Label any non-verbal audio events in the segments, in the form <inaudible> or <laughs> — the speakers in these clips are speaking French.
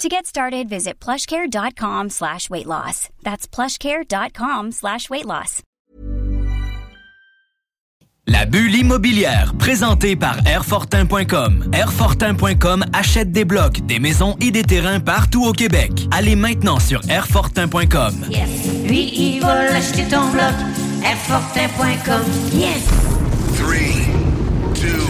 To get started, visit plushcare.com slash weight loss. That's plushcare.com slash weight loss. La bulle immobilière, présentée par Airfortin.com. Airfortin.com achète des blocs, des maisons et des terrains partout au Québec. Allez maintenant sur Airfortin.com. Yes. Lui, il va l'acheter ton bloc. Airfortin.com. Yes. 3, 2,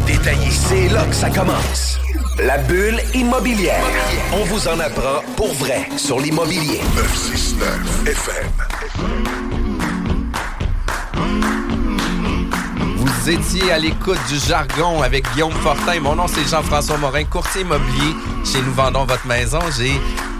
détaillé. C'est là que ça commence. La bulle immobilière. On vous en apprend pour vrai sur l'immobilier. 969 FM. Vous étiez à l'écoute du jargon avec Guillaume Fortin. Mon nom, c'est Jean-François Morin, courtier immobilier chez Nous Vendons Votre Maison. J'ai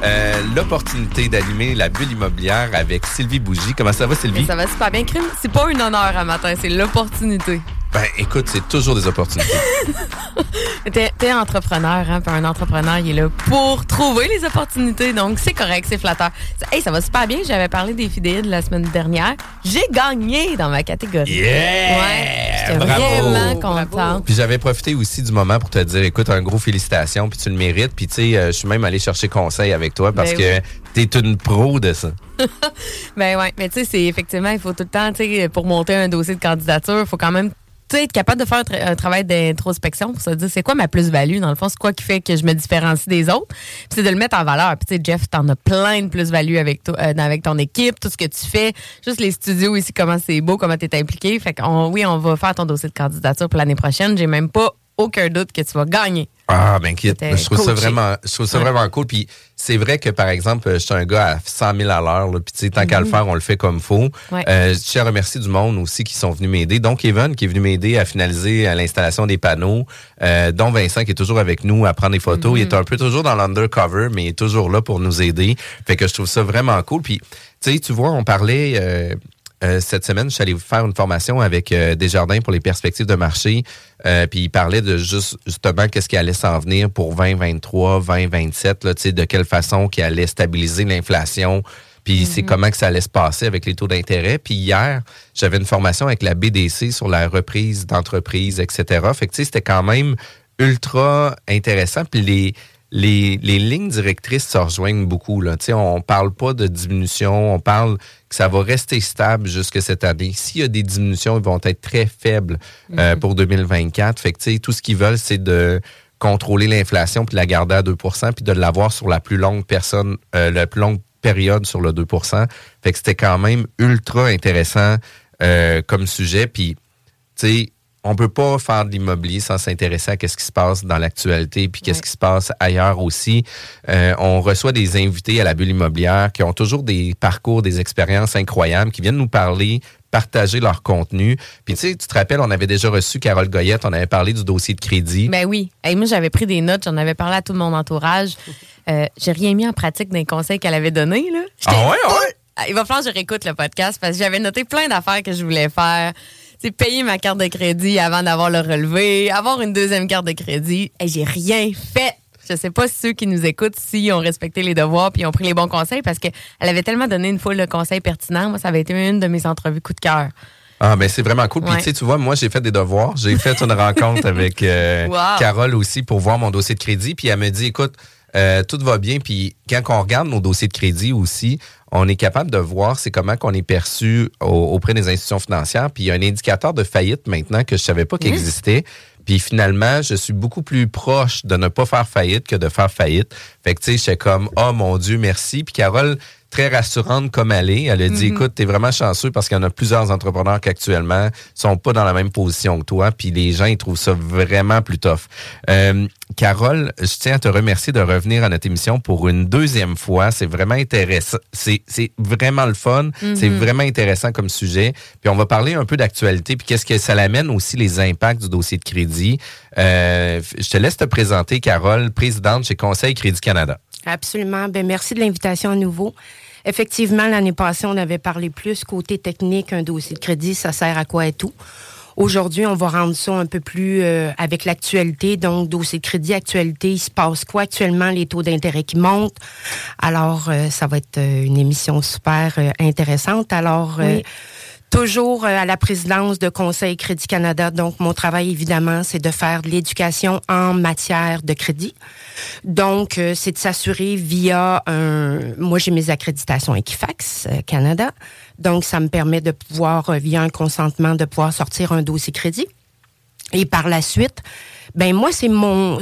euh, l'opportunité d'animer la bulle immobilière avec Sylvie Bougie. Comment ça va, Sylvie? Ça va super bien. Crime, c'est pas un honneur à matin, c'est l'opportunité. Ben, écoute, c'est toujours des opportunités. <laughs> T'es t'es entrepreneur, hein, puis un entrepreneur, il est là pour trouver les opportunités, donc c'est correct, c'est flatteur. Hey, ça va super bien, j'avais parlé des fidèles la semaine dernière. J'ai gagné dans ma catégorie. Yeah! Ouais, j'étais Bravo! vraiment contente. Puis j'avais profité aussi du moment pour te dire, écoute, un gros félicitations, puis tu le mérites. Puis tu sais, euh, je suis même allé chercher conseil avec toi parce Ben que t'es une pro de ça. <laughs> Ben ouais, mais tu sais, c'est effectivement, il faut tout le temps, tu sais, pour monter un dossier de candidature, il faut quand même être capable de faire un, tra- un travail d'introspection pour se dire c'est quoi ma plus-value, dans le fond, c'est quoi qui fait que je me différencie des autres? C'est de le mettre en valeur. Puis tu sais, Jeff, t'en as plein de plus-value avec, toi- euh, avec ton équipe, tout ce que tu fais, juste les studios ici, comment c'est beau, comment t'es impliqué. Fait qu'on, oui, on va faire ton dossier de candidature pour l'année prochaine. J'ai même pas aucun doute que tu vas gagner. Ah, ben Je trouve ça vraiment, je trouve ça Ouais. vraiment cool. Puis c'est vrai que, par exemple, je suis un gars à 100 000 à l'heure. Puis tu sais, tant qu'à le Mhm. faire, on le fait comme faut. Ouais. Euh, je tiens à remercier du monde aussi qui sont venus m'aider. Donc, Evan qui est venu m'aider à finaliser euh, l'installation des panneaux. Euh, dont Vincent qui est toujours avec nous à prendre des photos. Mhm. Il est un peu toujours dans l'undercover, mais il est toujours là pour nous aider. Fait que je trouve ça vraiment cool. Puis, tu sais, tu vois, on parlait... euh, euh, cette semaine, je suis allé faire une formation avec euh, Desjardins pour les perspectives de marché. Euh, puis il parlait de juste justement qu'est-ce qui allait s'en venir pour 2023, 2027, là, tu sais, de quelle façon qui allait stabiliser l'inflation. Puis c'est comment que ça allait se passer avec les taux d'intérêt. Puis hier, j'avais une formation avec la BDC sur la reprise d'entreprise, etc. Fait que tu sais, c'était quand même ultra intéressant. Puis les, les, les lignes directrices se rejoignent beaucoup. Là. On parle pas de diminution, on parle que ça va rester stable jusque cette année. S'il y a des diminutions, ils vont être très faibles euh, pour 2024. Fait que, tout ce qu'ils veulent, c'est de contrôler l'inflation puis de la garder à 2% puis de l'avoir sur la plus longue personne, euh, la plus longue période sur le 2 Fait que c'était quand même ultra intéressant euh, comme sujet. Puis, tu sais, on peut pas faire de l'immobilier sans s'intéresser à qu'est-ce qui se passe dans l'actualité puis qu'est-ce qui se passe ailleurs aussi. Euh, on reçoit des invités à la bulle immobilière qui ont toujours des parcours, des expériences incroyables, qui viennent nous parler, partager leur contenu. Puis tu sais, tu te rappelles, on avait déjà reçu Carole Goyette, on avait parlé du dossier de crédit. Ben oui. Hey, moi, j'avais pris des notes, j'en avais parlé à tout mon entourage. <laughs> Euh, j'ai rien mis en pratique dans les conseils qu'elle avait donnés. Là. Ah ouais, ouais? Ah, Il va falloir que je réécoute le podcast parce que j'avais noté plein d'affaires que je voulais faire. C'est payer ma carte de crédit avant d'avoir le relevé, avoir une deuxième carte de crédit. Et j'ai rien fait. Je sais pas si ceux qui nous écoutent, si ont respecté les devoirs puis ont pris les bons conseils parce qu'elle avait tellement donné une fois le conseil pertinent. Moi, ça avait été une de mes entrevues coup de cœur. Ah, mais c'est vraiment cool. Puis, Ouais. tu sais, tu vois, moi, j'ai fait des devoirs. J'ai fait une <laughs> rencontre avec euh, Wow. Carole aussi pour voir mon dossier de crédit. Puis, elle me dit, écoute, euh, tout va bien. Puis, quand on regarde nos dossiers de crédit aussi, on est capable de voir c'est comment qu'on est perçu au- auprès des institutions financières. Puis, il y a un indicateur de faillite maintenant que je savais pas qu'il existait. Puis finalement, je suis beaucoup plus proche de ne pas faire faillite que de faire faillite. Fait que tu sais, j'étais comme oh mon Dieu, merci. Puis Carole, très rassurante comme elle est, elle a dit écoute, t'es vraiment chanceux parce qu'il y en a plusieurs entrepreneurs qui actuellement sont pas dans la même position que toi. Puis les gens ils trouvent ça vraiment plus tough. Euh, Carole, je tiens à te remercier de revenir à notre émission pour une deuxième fois. C'est vraiment intéressant. C'est c'est vraiment le fun. C'est vraiment intéressant comme sujet. Puis on va parler un peu d'actualité. Puis qu'est-ce que ça l'amène aussi les impacts du dossier de crédit. Euh, je te laisse te présenter, Carole, présidente chez Conseil Crédit Canada. Absolument. Ben, merci de l'invitation à nouveau. Effectivement, l'année passée, on avait parlé plus côté technique, un dossier de crédit, ça sert à quoi et tout. Aujourd'hui, on va rendre ça un peu plus euh, avec l'actualité. Donc, dossier de crédit, actualité, il se passe quoi actuellement, les taux d'intérêt qui montent? Alors, euh, ça va être euh, une émission super euh, intéressante. Alors. Toujours euh, à la présidence de Conseil Crédit Canada. Donc, mon travail, évidemment, c'est de faire de l'éducation en matière de crédit. Donc, euh, c'est de s'assurer via un... Moi, j'ai mes accréditations Equifax euh, Canada. Donc, ça me permet de pouvoir, via un consentement, de pouvoir sortir un dossier crédit. Et par la suite, ben moi, c'est mon...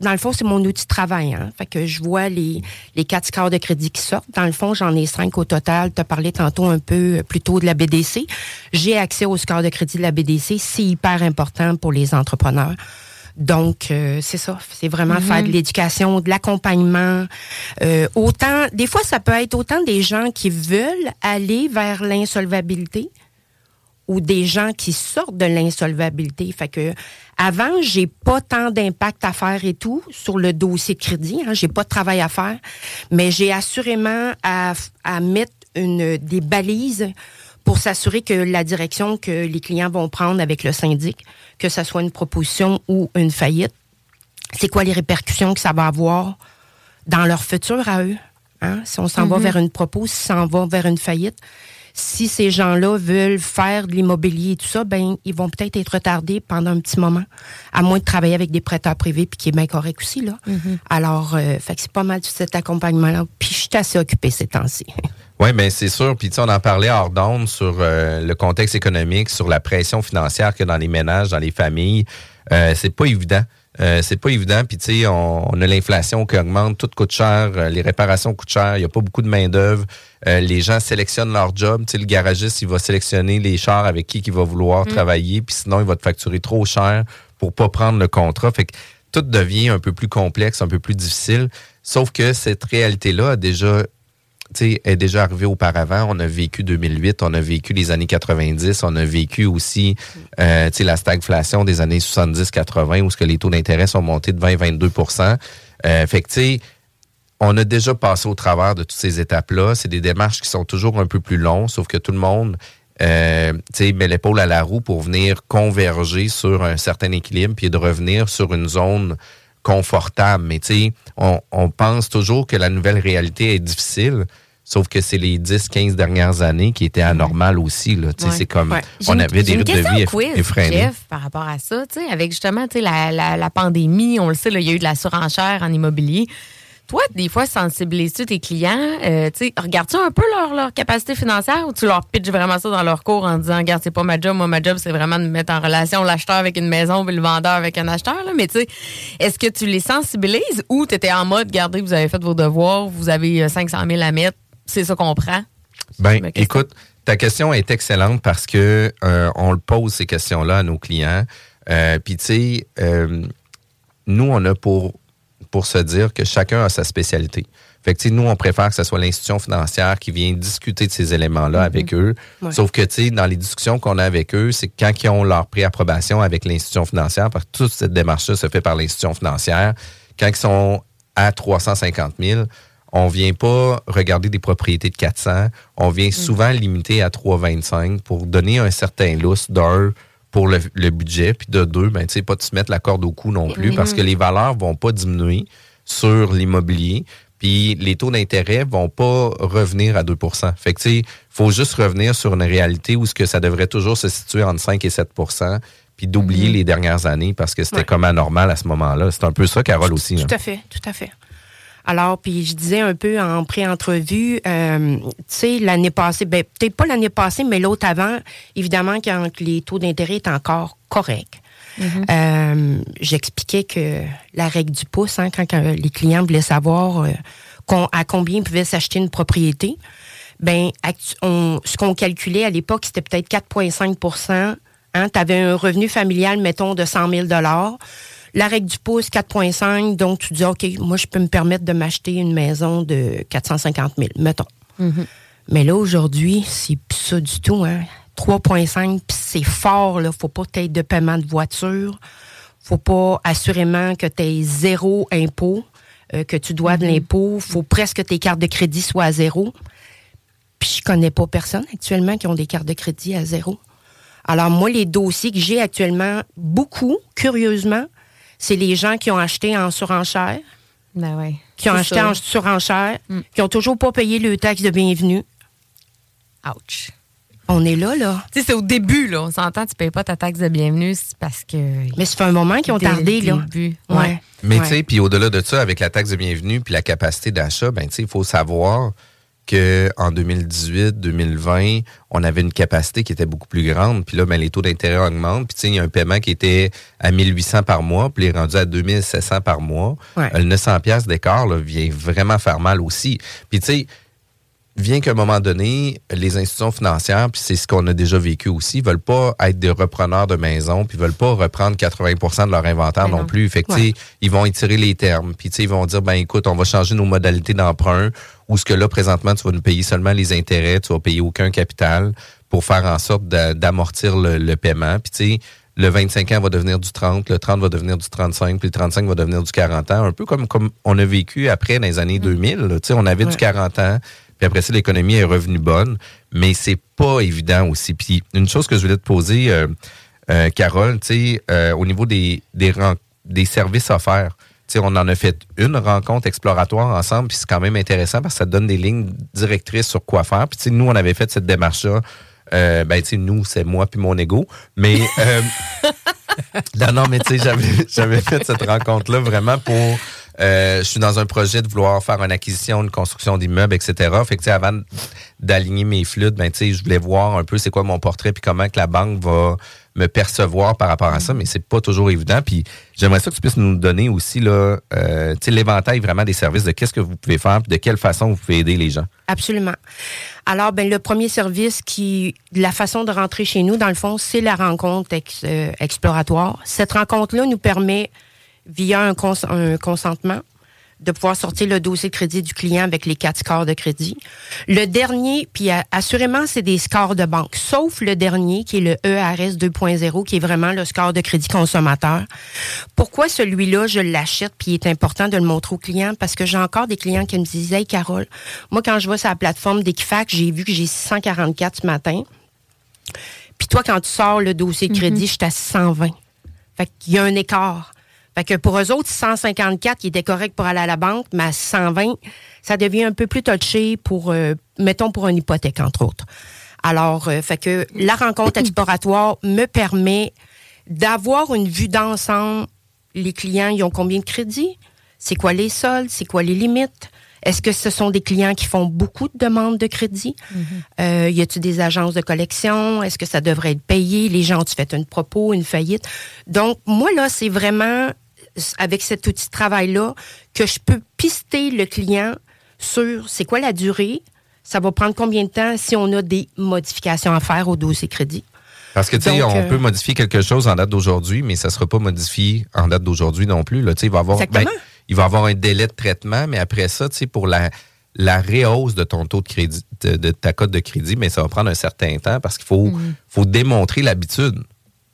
Dans le fond, c'est mon outil de travail. Hein? Fait que je vois les, les quatre scores de crédit qui sortent. Dans le fond, j'en ai cinq au total. Tu as parlé tantôt un peu euh, plus tôt de la BDC. J'ai accès au score de crédit de la BDC. C'est hyper important pour les entrepreneurs. Donc, euh, c'est ça. C'est vraiment faire de l'éducation, de l'accompagnement. Euh, autant, des fois, ça peut être autant des gens qui veulent aller vers l'insolvabilité ou des gens qui sortent de l'insolvabilité. Fait que avant, j'ai pas tant d'impact à faire et tout sur le dossier de crédit. Hein, j'ai pas de travail à faire, mais j'ai assurément à, à mettre une des balises pour s'assurer que la direction que les clients vont prendre avec le syndic, que ce soit une proposition ou une faillite, c'est quoi les répercussions que ça va avoir dans leur futur à eux. Hein? Si on s'en va vers une propos, si on s'en va vers une faillite, si ces gens-là veulent faire de l'immobilier et tout ça, ben ils vont peut-être être retardés pendant un petit moment, à moins de travailler avec des prêteurs privés, puis qui est bien correct aussi là. Alors, euh, fait que c'est pas mal tout cet accompagnement-là. Puis je suis assez occupée ces temps-ci. <laughs> Oui, mais c'est sûr. Puis tu sais, on en parlait hors d'onde sur euh, le contexte économique, sur la pression financière que dans les ménages, dans les familles. Euh, c'est pas évident. Euh, c'est pas évident. Puis tu sais, on, on a l'inflation qui augmente, tout coûte cher, euh, les réparations coûtent cher, il n'y a pas beaucoup de main d'œuvre. Euh, les gens sélectionnent leur job. Tu sais, le garagiste, il va sélectionner les chars avec qui il va vouloir travailler, puis sinon il va te facturer trop cher pour pas prendre le contrat. Fait que tout devient un peu plus complexe, un peu plus difficile. Sauf que cette réalité-là a déjà est déjà arrivé auparavant. On a vécu 2008, on a vécu les années 90, on a vécu aussi euh, la stagflation des années 70-80 où ce que les taux d'intérêt sont montés de 20-22 euh, Fait que, on a déjà passé au travers de toutes ces étapes-là. C'est des démarches qui sont toujours un peu plus longues, sauf que tout le monde euh, met l'épaule à la roue pour venir converger sur un certain équilibre puis de revenir sur une zone confortable. Mais tu sais, on pense toujours que la nouvelle réalité est difficile, sauf que c'est les 10-15 dernières années qui étaient anormales aussi. Là. Ouais. C'est comme Ouais. On avait des rythmes de vie eff- quiz, effrénés. Jeff, par rapport à ça, avec justement la, la, la pandémie, on le sait, il y a eu de la surenchère en immobilier. Toi, des fois, sensibilises-tu tes clients? Euh, regardes-tu un peu leur, leur capacité financière ou tu leur pitches vraiment ça dans leur cours en disant, regarde, c'est pas ma job, moi, ma job, c'est vraiment de mettre en relation l'acheteur avec une maison puis le vendeur avec un acheteur, là. Mais tu sais, est-ce que tu les sensibilises ou tu étais en mode, regardez, vous avez fait vos devoirs, vous avez euh, 500 000 à mettre, c'est ça qu'on prend? Ben, écoute, ta question est excellente parce que euh, on le pose ces questions-là à nos clients. Euh, Puis tu sais, euh, nous on a pour pour se dire que chacun a sa spécialité. Fait que nous on préfère que ce soit l'institution financière qui vient discuter de ces éléments-là avec eux. Ouais. Sauf que tu sais, dans les discussions qu'on a avec eux, c'est quand ils ont leur préapprobation avec l'institution financière, parce que toute cette démarche-là se fait par l'institution financière, quand ils sont à 350 000, on vient pas regarder des propriétés de 400. On vient souvent limiter à 325 pour donner un certain lousse d'heure pour le, le budget, puis de deux, ben, tu sais, pas de se mettre la corde au cou non plus, Mhm. parce que les valeurs vont pas diminuer sur l'immobilier, puis les taux d'intérêt vont pas revenir à 2% Fait que, tu sais, faut juste revenir sur une réalité où ce que ça devrait toujours se situer entre 5 et 7% puis d'oublier les dernières années parce que c'était Ouais. comme anormal à ce moment-là. C'est un peu ça, Carole, aussi. hein. Tout à fait, tout à fait. Alors, puis je disais un peu en pré-entrevue, euh, tu sais, l'année passée, ben, peut-être pas l'année passée, mais l'autre avant, évidemment, quand les taux d'intérêt étaient encore corrects. Euh, J'expliquais que la règle du pouce, hein, quand les clients voulaient savoir euh, qu'on- à combien ils pouvaient s'acheter une propriété, ben, on- ce qu'on calculait à l'époque, c'était peut-être 4,5% hein, Tu avais un revenu familial, mettons, de 100 000 La règle du pouce, 4,5 Donc, tu dis, OK, moi, je peux me permettre de m'acheter une maison de 450 000, mettons. Mais là, aujourd'hui, c'est plus ça du tout. Hein. 3,5 puis c'est fort. Là. faut pas être de paiement de voiture. faut pas assurément que tu aies zéro impôt, euh, que tu dois de l'impôt. faut presque que tes cartes de crédit soient à zéro. Puis je connais pas personne actuellement qui ont des cartes de crédit à zéro. Alors moi, les dossiers que j'ai actuellement, beaucoup, curieusement, c'est les gens qui ont acheté en surenchère, Ben ouais. qui ont acheté ça. en surenchère, qui ont toujours pas payé le taxe de bienvenue. Ouch. On est là, là. Tu sais, c'est au début, là. On s'entend, tu payes pas ta taxe de bienvenue, c'est parce que. Mais ça fait un moment qu'ils ont tardé, là. début. Ouais. Mais Ouais. tu sais, puis au-delà de ça, avec la taxe de bienvenue puis la capacité d'achat, ben tu sais, il faut savoir que en 2018, 2020, on avait une capacité qui était beaucoup plus grande, puis là ben les taux d'intérêt augmentent, puis tu sais, il y a un paiement qui était à 1800 par mois, puis il est rendu à 2700 par mois. Ouais. Euh, Le 900 pièces d'écart là, vient vraiment faire mal aussi. Puis tu sais, vient qu'à un moment donné, les institutions financières, puis c'est ce qu'on a déjà vécu aussi, veulent pas être des repreneurs de maisons, puis veulent pas reprendre 80% de leur inventaire non, non. plus. Fait que, ils vont étirer les termes, puis tu sais, ils vont dire, ben écoute, on va changer nos modalités d'emprunt, ou ce que là, présentement, tu vas nous payer seulement les intérêts, tu vas payer aucun capital pour faire en sorte d'a- d'amortir le, le paiement. Puis tu sais, le 25 ans va devenir du 30, le 30 va devenir du 35, puis le 35 va devenir du 40 ans. Un peu comme, comme on a vécu après dans les années 2000. là. Tu sais, on avait du Ouais. 40 ans, puis après ça, l'économie est revenue bonne, mais c'est pas évident aussi. Puis une chose que je voulais te poser, euh, euh, Carole, tu sais, euh, au niveau des, des, des services offerts, on en a fait une rencontre exploratoire ensemble, puis c'est quand même intéressant parce que ça donne des lignes directrices sur quoi faire. Puis nous, on avait fait cette démarche-là. Euh, ben, tu sais, nous, c'est moi puis mon ego. Mais, euh, <laughs> non, non, mais tu sais, j'avais, j'avais fait cette rencontre-là vraiment pour. euh, je suis dans un projet de vouloir faire une acquisition, une construction d'immeubles, etc. Fait que, tu sais, avant d'aligner mes flûtes, ben, tu sais, je voulais voir un peu c'est quoi mon portrait puis comment que la banque va me percevoir par rapport à ça, mais c'est pas toujours évident. Puis j'aimerais ça que tu puisses nous donner aussi euh, l'éventail vraiment des services de qu'est-ce que vous pouvez faire de quelle façon vous pouvez aider les gens. Absolument. Alors, ben, le premier service qui, la façon de rentrer chez nous, dans le fond, c'est la rencontre euh, exploratoire. Cette rencontre-là nous permet, via un consentement, de pouvoir sortir le dossier de crédit du client avec les quatre scores de crédit. Le dernier, puis a- assurément, c'est des scores de banque, sauf le dernier qui est le ERS 2.0, qui est vraiment le score de crédit consommateur. Pourquoi celui-là, je l'achète, puis il est important de le montrer aux clients? Parce que j'ai encore des clients qui me disent, Hey, Carole, moi, quand je vais sur la plateforme d'Equifax, j'ai vu que j'ai 644 ce matin. Puis toi, quand tu sors le dossier de crédit, je suis à 620. Fait qu'il y a un écart. Fait que pour eux autres, 154, qui était correct pour aller à la banque, mais à 120, ça devient un peu plus touché pour, euh, mettons, pour une hypothèque, entre autres. Alors, euh, fait que la rencontre exploratoire me permet d'avoir une vue d'ensemble. Les clients, ils ont combien de crédits? C'est quoi les soldes? C'est quoi les limites? Est-ce que ce sont des clients qui font beaucoup de demandes de crédit? Euh, y a-t-il des agences de collection? Est-ce que ça devrait être payé? Les gens ont-tu fait une propos, une faillite? Donc, moi, là, c'est vraiment avec cet outil de travail-là que je peux pister le client sur c'est quoi la durée, ça va prendre combien de temps si on a des modifications à faire au dossier crédit. Parce que, tu sais, on euh, peut modifier quelque chose en date d'aujourd'hui, mais ça ne sera pas modifié en date d'aujourd'hui non plus. Là, il, va avoir, Exactement. il va avoir un délai de traitement, mais après ça, tu sais, pour la, la réhausse de ton taux de crédit, de, de ta cote de crédit, mais ça va prendre un certain temps parce qu'il faut, faut démontrer l'habitude.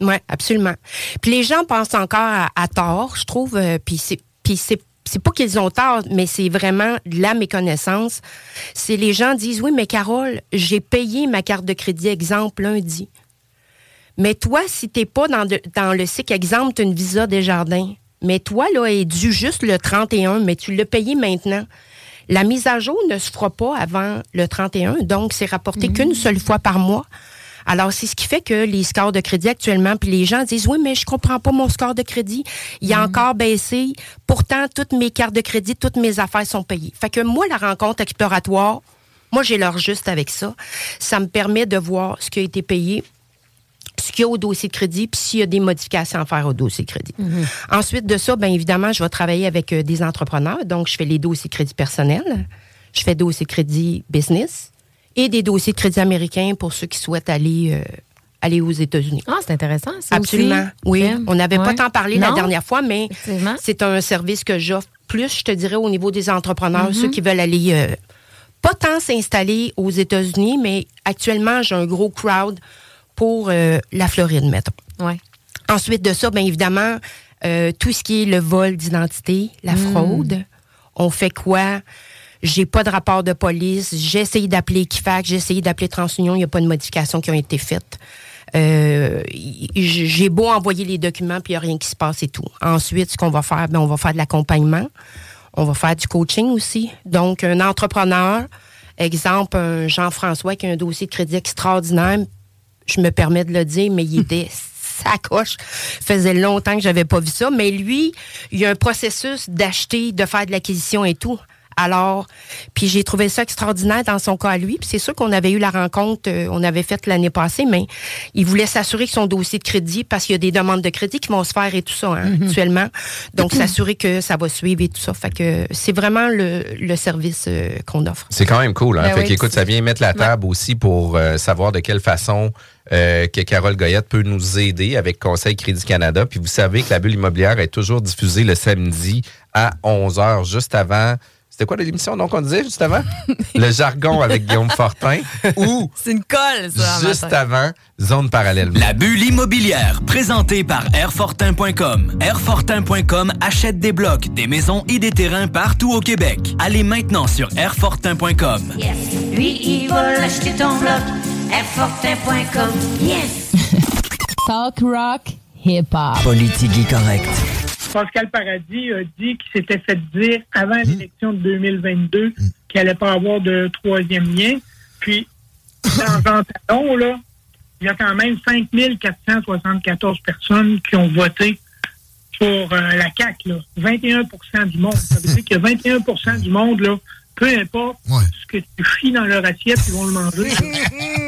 Oui, absolument. Puis les gens pensent encore à, à tort, je trouve. euh, puis c'est, puis c'est, c'est pas qu'ils ont tort, mais c'est vraiment de la méconnaissance. C'est les gens disent oui, mais Carole, j'ai payé ma carte de crédit exemple lundi. Mais toi, si tu n'es pas dans, de- dans le cycle, exemple, tu as une visa des jardins, mais toi, là, est dû juste le 31, mais tu l'as payé maintenant. La mise à jour ne se fera pas avant le 31, donc c'est rapporté qu'une seule fois par mois. Alors, c'est ce qui fait que les scores de crédit actuellement, puis les gens disent, oui, mais je comprends pas mon score de crédit. Il a encore baissé. Pourtant, toutes mes cartes de crédit, toutes mes affaires sont payées. Fait que moi, la rencontre exploratoire, moi, j'ai l'heure juste avec ça. Ça me permet de voir ce qui a été payé, ce qu'il y a au dossier de crédit, puis s'il y a des modifications à faire au dossier de crédit. Ensuite de ça, bien évidemment, je vais travailler avec euh, des entrepreneurs. Donc, je fais les dossiers de crédit personnels, je fais dossiers de crédit business et des dossiers de crédit américains pour ceux qui souhaitent aller, euh, aller aux États-Unis. Ah, c'est intéressant, ça Absolument. aussi. Oui. On n'avait pas tant parlé la dernière fois, mais c'est un service que j'offre plus, je te dirais, au niveau des entrepreneurs, Mhm. ceux qui veulent aller euh, pas tant s'installer aux États-Unis, mais actuellement, j'ai un gros crowd pour euh, la Floride, mettons. Ouais. Ensuite de ça, bien évidemment, euh, tout ce qui est le vol d'identité, la Mm. fraude, on fait quoi? J'ai pas de rapport de police. J'ai essayé d'appeler Equifax, j'ai essayé d'appeler TransUnion, il n'y a pas de modifications qui ont été faites. Euh, j'ai beau envoyer les documents, puis il n'y a rien qui se passe et tout. Ensuite, ce qu'on va faire, ben, on va faire de l'accompagnement. On va faire du coaching aussi. Donc, un entrepreneur, exemple, un Jean-François qui a un dossier de crédit extraordinaire, je me permets de le dire, mais il était sacoche. faisait longtemps que j'avais pas vu ça. Mais lui, il y a un processus d'acheter, de faire de l'acquisition et tout. Alors, puis j'ai trouvé ça extraordinaire dans son cas à lui. Puis c'est sûr qu'on avait eu la rencontre, euh, on avait fait l'année passée, mais il voulait s'assurer que son dossier de crédit, parce qu'il y a des demandes de crédit qui vont se faire et tout ça hein, actuellement. Donc, <clears throat> s'assurer que ça va suivre et tout ça. Fait que c'est vraiment le, le service euh, qu'on offre. C'est quand même cool. Hein? Ben fait oui, qu'écoute, ça vient mettre la table aussi pour euh, savoir de quelle façon euh, que Carole Goyette peut nous aider avec Conseil Crédit Canada. Puis vous savez que la bulle immobilière est toujours diffusée le samedi à 11h, juste avant. C'était quoi l'émission? Donc on disait juste avant? le jargon avec Guillaume Fortin ou <laughs> C'est une colle, ça. juste matin. avant Zone Parallèle. La bulle immobilière, présentée par Airfortin.com. Airfortin.com achète des blocs, des maisons et des terrains partout au Québec. Allez maintenant sur Airfortin.com. Yes. Lui, il va l'acheter ton bloc. Airfortin.com. Yes. <laughs> Talk rock, hip hop. Politique correct. Pascal Paradis a dit qu'il s'était fait dire avant l'élection de 2022 qu'il allait pas avoir de troisième lien. Puis, dans Jean Talon, là, il y a quand même 5474 personnes qui ont voté pour euh, la CAQ. Là. 21% du monde. Ça veut dire qu'il y a 21% du monde, là, peu importe ce que tu chies dans leur assiette, ils vont le manger. <laughs>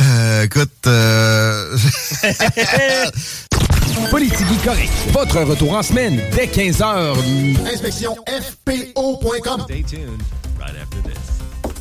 Euh, écoute, euh... <laughs> Politique correct. Votre retour en semaine dès 15h. Inspection FPO.com.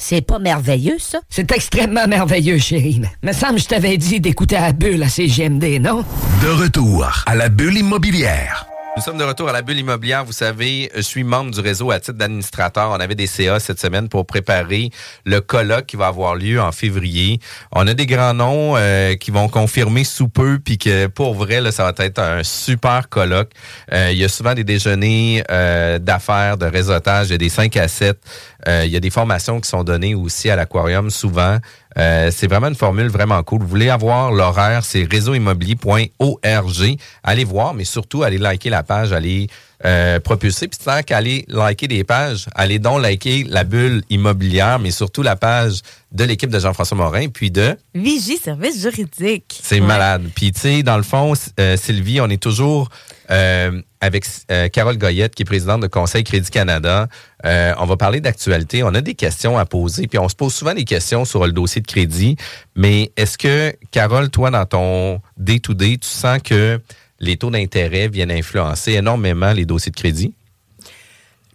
C'est pas merveilleux, ça? C'est extrêmement merveilleux, chérie. Me semble que je t'avais dit d'écouter à la bulle à CGMD, non? De retour à la bulle immobilière. Nous sommes de retour à la bulle immobilière. Vous savez, je suis membre du réseau à titre d'administrateur. On avait des CA cette semaine pour préparer le colloque qui va avoir lieu en février. On a des grands noms euh, qui vont confirmer sous peu, puis que pour vrai, là, ça va être un super colloque. Euh, il y a souvent des déjeuners euh, d'affaires, de réseautage, il y a des 5 à 7. Euh, il y a des formations qui sont données aussi à l'aquarium souvent. Euh, c'est vraiment une formule vraiment cool. Vous voulez avoir l'horaire, c'est réseauimmobilier.org. Allez voir, mais surtout, allez liker la page, allez euh, propulser. Puis tant qu'aller liker des pages, allez donc liker la bulle immobilière, mais surtout la page de l'équipe de Jean-François Morin, puis de... Vigie Service Juridique. C'est Ouais. malade. Puis, tu sais, dans le fond, euh, Sylvie, on est toujours euh, avec euh, Carole Goyette, qui est présidente de Conseil Crédit Canada. Euh, on va parler d'actualité. On a des questions à poser. Puis, on se pose souvent des questions sur le dossier de crédit. Mais est-ce que, Carole, toi, dans ton day-to-day, tu sens que les taux d'intérêt viennent influencer énormément les dossiers de crédit?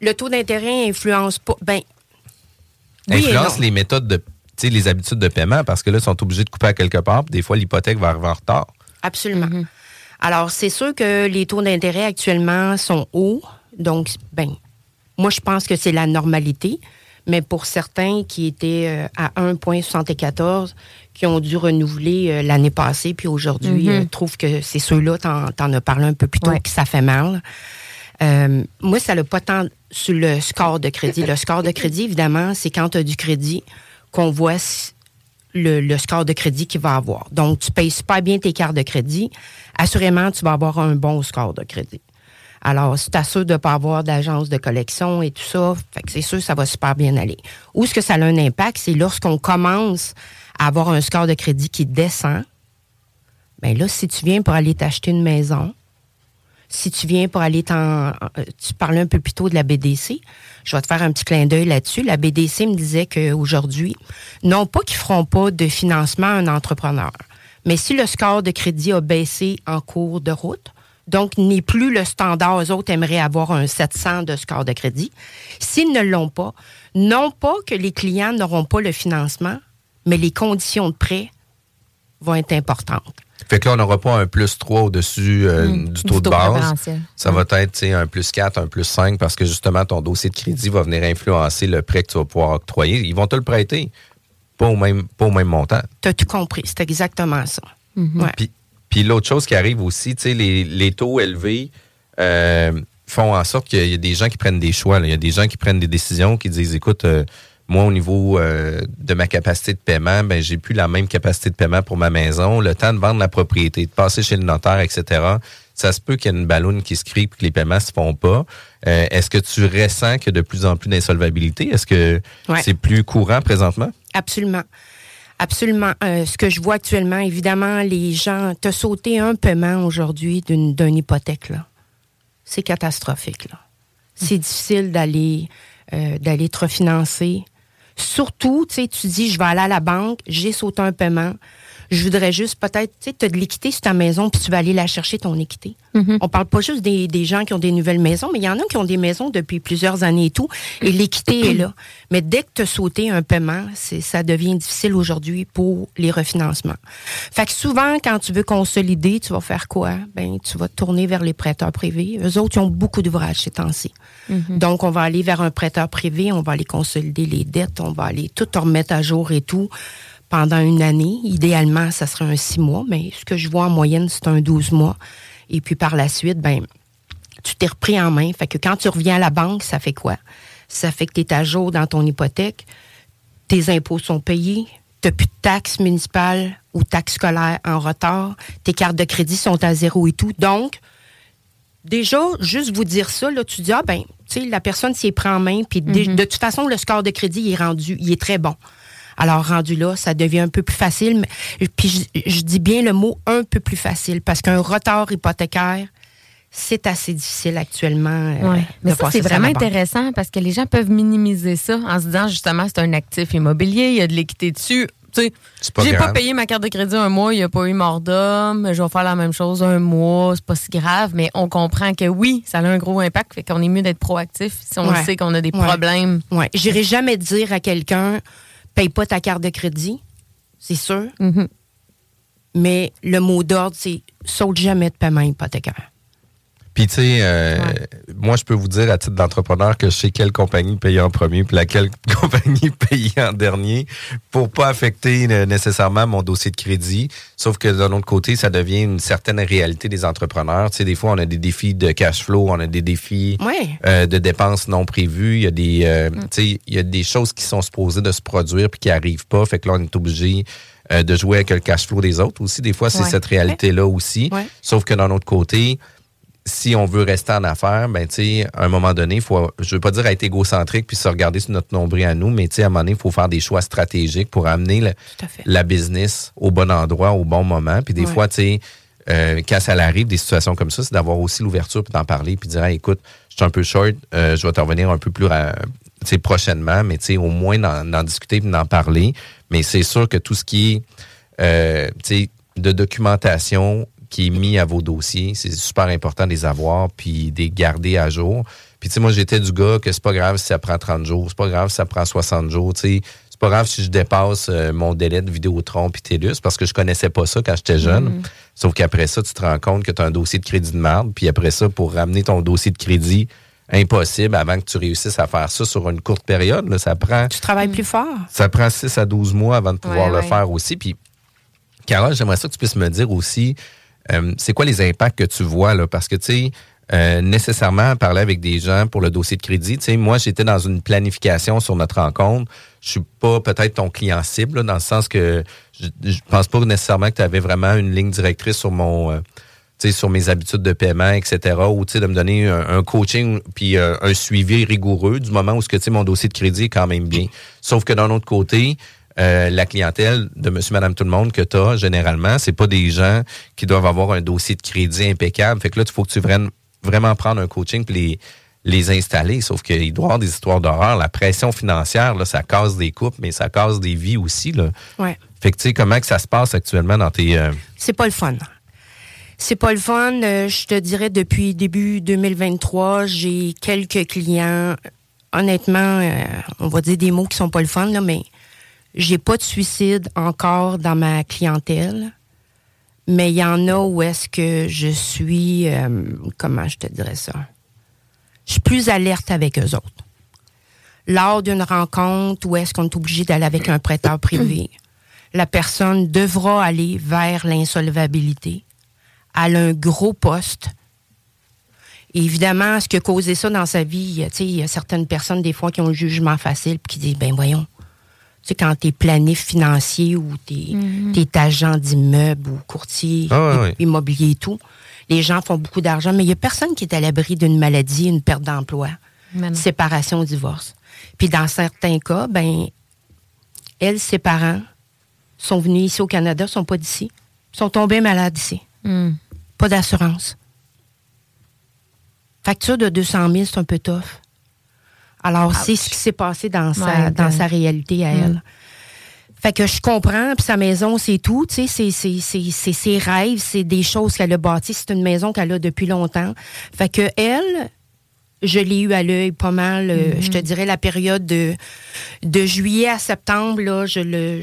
Le taux d'intérêt influence pas. Ben, oui influence les méthodes de, tu sais, les habitudes de paiement parce que là, ils sont obligés de couper à quelque part. Puis des fois, l'hypothèque va arriver en retard. Absolument. Alors, c'est sûr que les taux d'intérêt actuellement sont hauts, Donc, ben, moi, je pense que c'est la normalité. Mais pour certains qui étaient euh, à 1,74, qui ont dû renouveler euh, l'année passée, puis aujourd'hui, Mhm. euh, trouvent que c'est ceux-là, t'en, t'en as parlé un peu plus tôt, que ça fait mal. Euh, moi, ça n'a pas tant sur le score de crédit. Le score de crédit, évidemment, c'est quand tu as du crédit qu'on voit le, le score de crédit qu'il va avoir. Donc, tu payes super bien tes cartes de crédit. Assurément, tu vas avoir un bon score de crédit. Alors, si tu t'assures de ne pas avoir d'agence de collection et tout ça, fait que c'est sûr que ça va super bien aller. Où est-ce que ça a un impact? C'est lorsqu'on commence avoir un score de crédit qui descend. Bien là, si tu viens pour aller t'acheter une maison, si tu viens pour aller t'en... Tu parlais un peu plus tôt de la BDC. Je vais te faire un petit clin d'œil là-dessus. La BDC me disait qu'aujourd'hui, non pas qu'ils feront pas de financement à un entrepreneur, mais si le score de crédit a baissé en cours de route, donc n'est plus le standard, eux autres aimeraient avoir un 700 de score de crédit. S'ils ne l'ont pas, non pas que les clients n'auront pas le financement, mais les conditions de prêt vont être importantes. Fait que là, on n'aura pas un plus 3 au-dessus euh, Mm. du Du taux de base. Ça va être tu sais, un plus 4, un plus 5 parce que justement, ton dossier de crédit va venir influencer le prêt que tu vas pouvoir octroyer. Ils vont te le prêter, pas au même, pas au même montant. Tu as tout compris. C'est exactement ça. Ouais. Puis, puis l'autre chose qui arrive aussi, tu sais, les, les taux élevés euh, font en sorte qu'il y a des gens qui prennent des choix. là. Il y a des gens qui prennent des décisions, qui disent, écoute, euh, moi, au niveau euh, de ma capacité de paiement, ben, j'ai plus la même capacité de paiement pour ma maison. Le temps de vendre la propriété, de passer chez le notaire, etc. Ça se peut qu'il y ait une balloune qui se crie et que les paiements se font pas. Euh, Est-ce que tu ressens qu'il y a de plus en plus d'insolvabilité? Est-ce que Ouais. c'est plus courant présentement? Absolument. Absolument. Euh, ce que je vois actuellement, évidemment, les gens, te sauté un paiement aujourd'hui d'une hypothèque, là. C'est catastrophique, là. C'est difficile d'aller euh, d'aller te refinancer. Surtout, tu sais, tu dis, je vais aller à la banque, j'ai sauté un paiement, je voudrais juste peut-être, tu sais, te de l'équité sur ta maison, puis tu vas aller la chercher, ton équité. On parle pas juste des, des gens qui ont des nouvelles maisons, mais il y en a qui ont des maisons depuis plusieurs années et tout, et l'équité est là. Mais dès que tu as sauté un paiement, c'est, ça devient difficile aujourd'hui pour les refinancements. Fait que souvent, quand tu veux consolider, tu vas faire quoi? Ben, tu vas te tourner vers les prêteurs privés. Eux autres, ils ont beaucoup d'ouvrages ces temps-ci. Donc, on va aller vers un prêteur privé, on va aller consolider les dettes, on va aller tout remettre à jour et tout pendant une année. Idéalement, ça serait un six mois, mais ce que je vois en moyenne, c'est un 12 mois. Et puis par la suite, ben, tu t'es repris en main. Fait que quand tu reviens à la banque, ça fait quoi? Ça fait que tu es à jour dans ton hypothèque, tes impôts sont payés, tu n'as plus de taxes municipales ou taxes scolaires en retard, tes cartes de crédit sont à zéro et tout. Donc, déjà, juste vous dire ça, là, tu dis, ah ben, tu sais, la personne s'y prend en main, puis dé- de toute façon, le score de crédit il est rendu, il est très bon. Alors, rendu là, ça devient un peu plus facile. mais- Puis, je, je dis bien le mot un peu plus facile, parce qu'un retard hypothécaire, c'est assez difficile actuellement. euh, Ouais. de Mais ça, c'est vraiment intéressant parce que les gens peuvent minimiser ça en se disant justement c'est un actif immobilier, il y a de l'équité dessus. Tu sais, j'ai pas payé ma carte de crédit un mois, il n'y a pas eu mort d'homme, je vais faire la même chose un mois, c'est pas si grave, mais on comprend que oui, ça a un gros impact, fait qu'on est mieux d'être proactif si on Ouais. sait qu'on a des Ouais. problèmes. Ouais. J'irai jamais dire à quelqu'un, paye pas ta carte de crédit, c'est sûr. Mm-hmm. Mais le mot d'ordre, c'est saute jamais de paiement hypothécaire. Puis, tu sais, euh, moi, je peux vous dire à titre d'entrepreneur que je sais quelle compagnie paye en premier puis laquelle <laughs> compagnie paye en dernier pour pas affecter euh, nécessairement mon dossier de crédit. Sauf que d'un autre côté, ça devient une certaine réalité des entrepreneurs. Tu sais, des fois, on a des défis de cash flow, on a des défis Ouais. euh, de dépenses non prévues. Il y a des, euh, tu sais, il y a des choses qui sont supposées de se produire puis qui arrivent pas. Fait que là, on est obligé euh, de jouer avec le cash flow des autres aussi. Des fois, c'est Ouais. cette réalité-là aussi. Sauf que d'un autre côté, si on veut rester en affaires, ben, tu sais, à un moment donné, faut, je veux pas dire être égocentrique puis se regarder sur notre nombril à nous, mais tu sais, à un moment donné, il faut faire des choix stratégiques pour amener le- la business au bon endroit, au bon moment. Puis des Ouais. fois, tu sais, euh, quand ça arrive, des situations comme ça, c'est d'avoir aussi l'ouverture puis d'en parler puis de dire, Hey, écoute, je suis un peu short, euh, je vais te revenir un peu plus ra- tu sais, prochainement, mais tu sais, au moins d'en discuter puis d'en parler. Mais c'est sûr que tout ce qui est euh, tu sais, de documentation qui est mis à vos dossiers, c'est super important de les avoir puis de les garder à jour. Puis tu sais, moi, j'étais du gars que c'est pas grave si ça prend 30 jours, c'est pas grave si ça prend 60 jours, tu sais. C'est pas grave si je dépasse euh, mon délai de Vidéotron puis TELUS parce que je connaissais pas ça quand j'étais jeune. Mhm. Sauf qu'après ça, tu te rends compte que tu as un dossier de crédit de merde. Puis après ça, pour ramener ton dossier de crédit impossible avant que tu réussisses à faire ça sur une courte période. Là. Ça prend. Tu travailles plus fort. Ça prend 6 à 12 mois avant de pouvoir Ouais, le ouais. faire aussi. Puis, Carole, j'aimerais ça que tu puisses me dire aussi, euh, c'est quoi les impacts que tu vois, là? Parce que, tu sais, euh, nécessairement, parler avec des gens pour le dossier de crédit, tu sais, moi, j'étais dans une planification sur notre rencontre. Je suis pas peut-être ton client cible, dans le sens que je, pense pas nécessairement que tu avais vraiment une ligne directrice sur mon... euh, sur mes habitudes de paiement, etc., ou de me donner un, coaching puis euh, un suivi rigoureux du moment où ce que mon dossier de crédit est quand même bien. Sauf que d'un autre côté, euh, la clientèle de monsieur, madame, tout le monde que tu as, généralement, c'est pas des gens qui doivent avoir un dossier de crédit impeccable. Fait que là, il faut que tu viennes vraiment prendre un coaching puis les, les installer. Sauf qu'il doit y avoir des histoires d'horreur. La pression financière, là, ça casse des couples, mais ça casse des vies aussi. Là. Ouais. Fait que tu sais, comment que ça se passe actuellement dans tes... euh, C'est pas le fun. C'est pas le fun. Euh, je te dirais, depuis début 2023, j'ai quelques clients. Honnêtement, euh, on va dire des mots qui sont pas le fun, là, mais j'ai pas de suicide encore dans ma clientèle. Mais il y en a où est-ce que je suis, euh, comment je te dirais ça? Je suis plus alerte avec eux autres. Lors d'une rencontre où est-ce qu'on est obligé d'aller avec un prêteur privé, la personne devra aller vers l'insolvabilité. Elle a un gros poste. Évidemment, ce qui a ça dans sa vie, il y a certaines personnes, des fois, qui ont un jugement facile puis qui disent, ben voyons, sais, quand tu es planif financier ou tu es, agent d'immeuble ou courtier Ah ouais, i- ouais. immobilier et tout, les gens font beaucoup d'argent, mais il n'y a personne qui est à l'abri d'une maladie, une perte d'emploi, séparation, divorce. Puis dans certains cas, ben, elle, ses parents sont venus ici au Canada, sont pas d'ici, sont tombés malades ici. Hmm. Pas d'assurance. Facture de 200 000, c'est un peu tough. Alors, c'est ce qui s'est passé dans sa, dans sa réalité à Mm. elle. Fait que je comprends, puis sa maison, c'est tout, tu sais, c'est- c'est- c'est c'est ses rêves, c'est des choses qu'elle a bâties, c'est une maison qu'elle a depuis longtemps. Fait que elle, je l'ai eu à l'œil pas mal, euh, Mhm. je te dirais la période de, de juillet à septembre, là, je le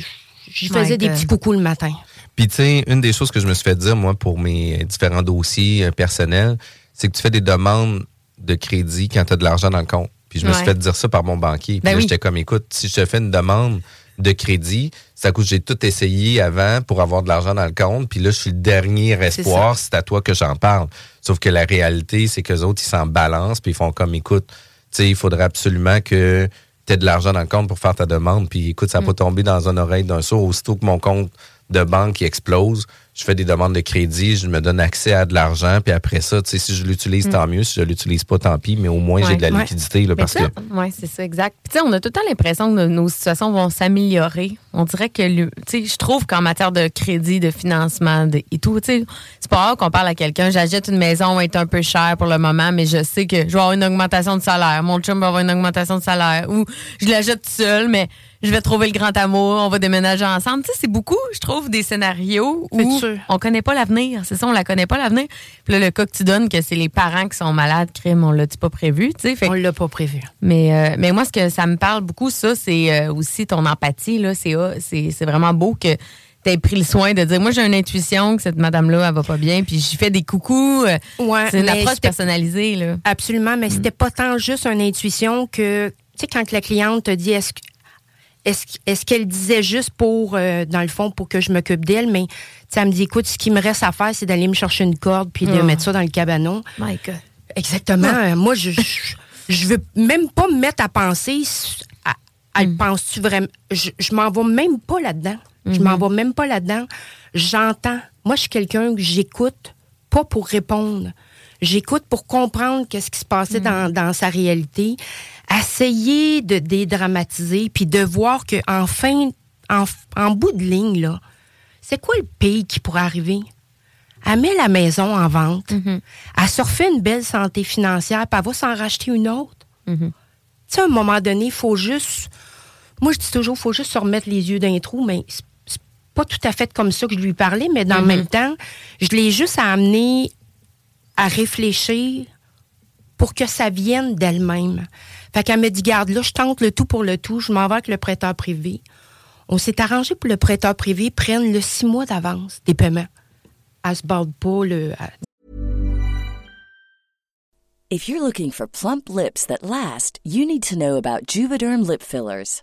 je My faisais des God. petits coucous le matin. Puis, tu sais, une des choses que je me suis fait dire, moi, pour mes différents dossiers euh, personnels, c'est que tu fais des demandes de crédit quand tu as de l'argent dans le compte. Puis, je me suis fait dire ça par mon banquier. Puis Ben là, oui. j'étais comme, écoute, si je te fais une demande de crédit, ça coûte, j'ai tout essayé avant pour avoir de l'argent dans le compte. Puis là, je suis le dernier espoir, c'est à toi que j'en parle. Sauf que la réalité, c'est que les autres, ils s'en balancent, puis ils font comme, écoute, tu sais, il faudrait absolument que tu aies de l'argent dans le compte pour faire ta demande. Puis écoute, ça n'a pas tombé dans une oreille d'un sourd. Aussitôt que mon compte de banque qui explose, je fais des demandes de crédit, je me donne accès à de l'argent, puis après ça, tu sais, si je l'utilise, Mm. tant mieux. Si je l'utilise pas, tant pis, mais au moins, j'ai de la liquidité, là, parce ça, que... Oui, c'est ça, exact. Puis, tu sais, on a tout le temps l'impression que nos situations vont s'améliorer. On dirait que, tu sais, je trouve qu'en matière de crédit, de financement de- et tout, tu sais, c'est pas rare qu'on parle à quelqu'un, j'achète une maison, elle va être un peu chère pour le moment, mais je sais que je vais avoir une augmentation de salaire. Mon chum va avoir une augmentation de salaire. Ou je l'achète seul, mais je vais trouver le grand amour, on va déménager ensemble. Tu sais, c'est beaucoup, je trouve, des scénarios où on connaît pas l'avenir. C'est ça, on la connaît pas l'avenir. Puis là, le cas que tu donnes, que c'est les parents qui sont malades, crime, on l'a-tu pas prévu, tu sais? Fait On l'a pas prévu. mais, euh, mais moi, ce que ça me parle beaucoup, ça, c'est euh, aussi ton empathie. Là, c'est, ah, c'est, c'est vraiment beau que tu aies pris le soin de dire Moi, j'ai une intuition que cette madame-là, elle va pas bien, puis j'y fais des coucous. Euh, Ouais, c'est une approche personnalisée. Là. Absolument, mais c'était pas tant juste une intuition que, tu sais, quand la cliente te dit est-ce que- est-ce qu'elle disait juste pour, euh, dans le fond, pour que je m'occupe d'elle, mais tu elle me dit, écoute, ce qui me reste à faire, c'est d'aller me chercher une corde puis de Oh. mettre ça dans le cabanon. My God. Exactement. Euh, Moi, je, je, je veux même pas me mettre à penser, à, à le penses-tu vraiment? Je, je m'en vais même pas là-dedans. Je m'en vais même pas là-dedans. J'entends. Moi, je suis quelqu'un que j'écoute, pas pour répondre. J'écoute pour comprendre qu'est-ce qui se passait dans, dans sa réalité, essayer de dédramatiser, puis de voir que en fin, en, en bout de ligne, là, c'est quoi le pays qui pourrait arriver? Elle met la maison en vente. Elle se refait une belle santé financière, puis elle va s'en racheter une autre. Tu sais, à un moment donné, il faut juste. Moi, je dis toujours, il faut juste se remettre les yeux d'un trou, mais c'est pas tout à fait comme ça que je lui parlais, mais dans le Mhm. même temps, je l'ai juste amené à réfléchir pour que ça vienne d'elle-même. Fait qu'elle me dit, garde, là, je tente le tout pour le tout, je m'en vais avec le prêteur privé. On s'est arrangé pour le prêteur privé prenne le six mois d'avance des paiements. Elle se barre pas, le, If you're looking for plump lips that last, you need to know about Juvederm lip fillers.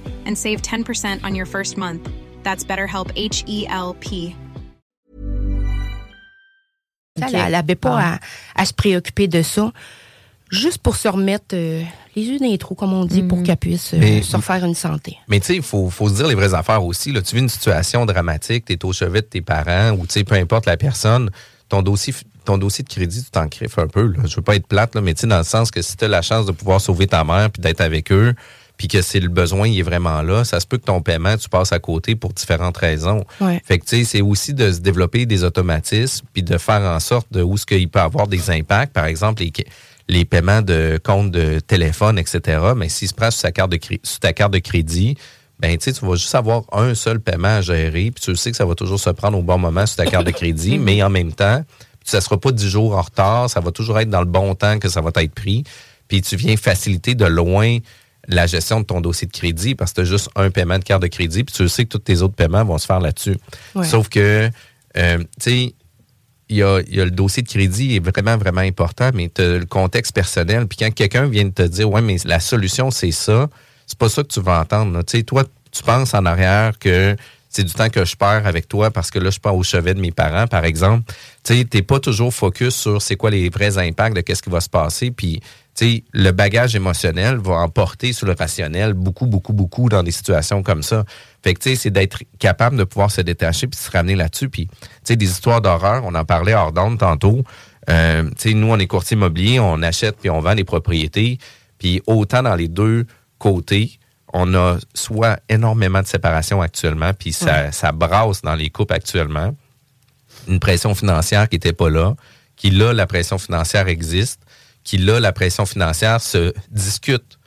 and save 10% on your first month. That's BetterHelp H E L P. Elle n'avait pas à, à se préoccuper de ça, juste pour se remettre euh, les yeux dans les trous, comme on dit, pour qu'elle puisse euh, Mais- se refaire une santé. Mais tu sais, il faut, faut se dire les vraies affaires aussi. Là. Tu vis une situation dramatique, tu es au chevet de tes parents ou tu sais, peu importe la personne, ton dossier, ton dossier de crédit, tu t'en griffes un peu. Là. Je veux pas être plate, là, mais tu sais, dans le sens que si tu as la chance de pouvoir sauver ta mère puis d'être avec eux, puis que c'est le besoin, il est vraiment là, ça se peut que ton paiement, tu passes à côté pour différentes raisons. Ouais. Fait que tu sais, c'est aussi de se développer des automatismes puis de faire en sorte de où ce qu'il peut avoir des impacts. Par exemple, les, les paiements de compte de téléphone, etc. Mais s'il se prend sur, sa carte de sur ta carte de crédit, ben tu vas juste avoir un seul paiement à gérer, puis tu sais que ça va toujours se prendre au bon moment sur ta carte de crédit, <laughs> mais en même temps, ça sera pas 10 jours en retard, ça va toujours être dans le bon temps que ça va être pris, puis tu viens faciliter de loin la gestion de ton dossier de crédit parce que tu as juste un paiement de carte de crédit, puis tu sais que tous tes autres paiements vont se faire là-dessus. Ouais. Sauf que, euh, tu sais, il y a, il y a le dossier de crédit est vraiment, vraiment important, mais tu le contexte personnel. Puis quand quelqu'un vient te dire, ouais, mais la solution, c'est ça, c'est pas ça que tu vas entendre. Tu sais, toi, tu penses en arrière que c'est du temps que je perds avec toi parce que là, je pars au chevet de mes parents, par exemple. Tu sais, t'es pas toujours focus sur c'est quoi les vrais impacts de qu'est-ce qui va se passer. Puis, le bagage émotionnel va emporter sur le rationnel beaucoup, beaucoup, beaucoup dans des situations comme ça. Fait que, tu sais, c'est d'être capable de pouvoir se détacher puis se ramener là-dessus. Puis, tu sais, des histoires d'horreur, on en parlait hors d'onde tantôt. Euh, tu sais, nous, on est courtier immobilier, on achète puis on vend des propriétés. Puis, autant dans les deux côtés, on a soit énormément de séparation actuellement, puis ça, Ouais. ça brasse dans les couples actuellement. Une pression financière qui n'était pas là, qui là, la pression financière existe, qui là, la pression financière se discute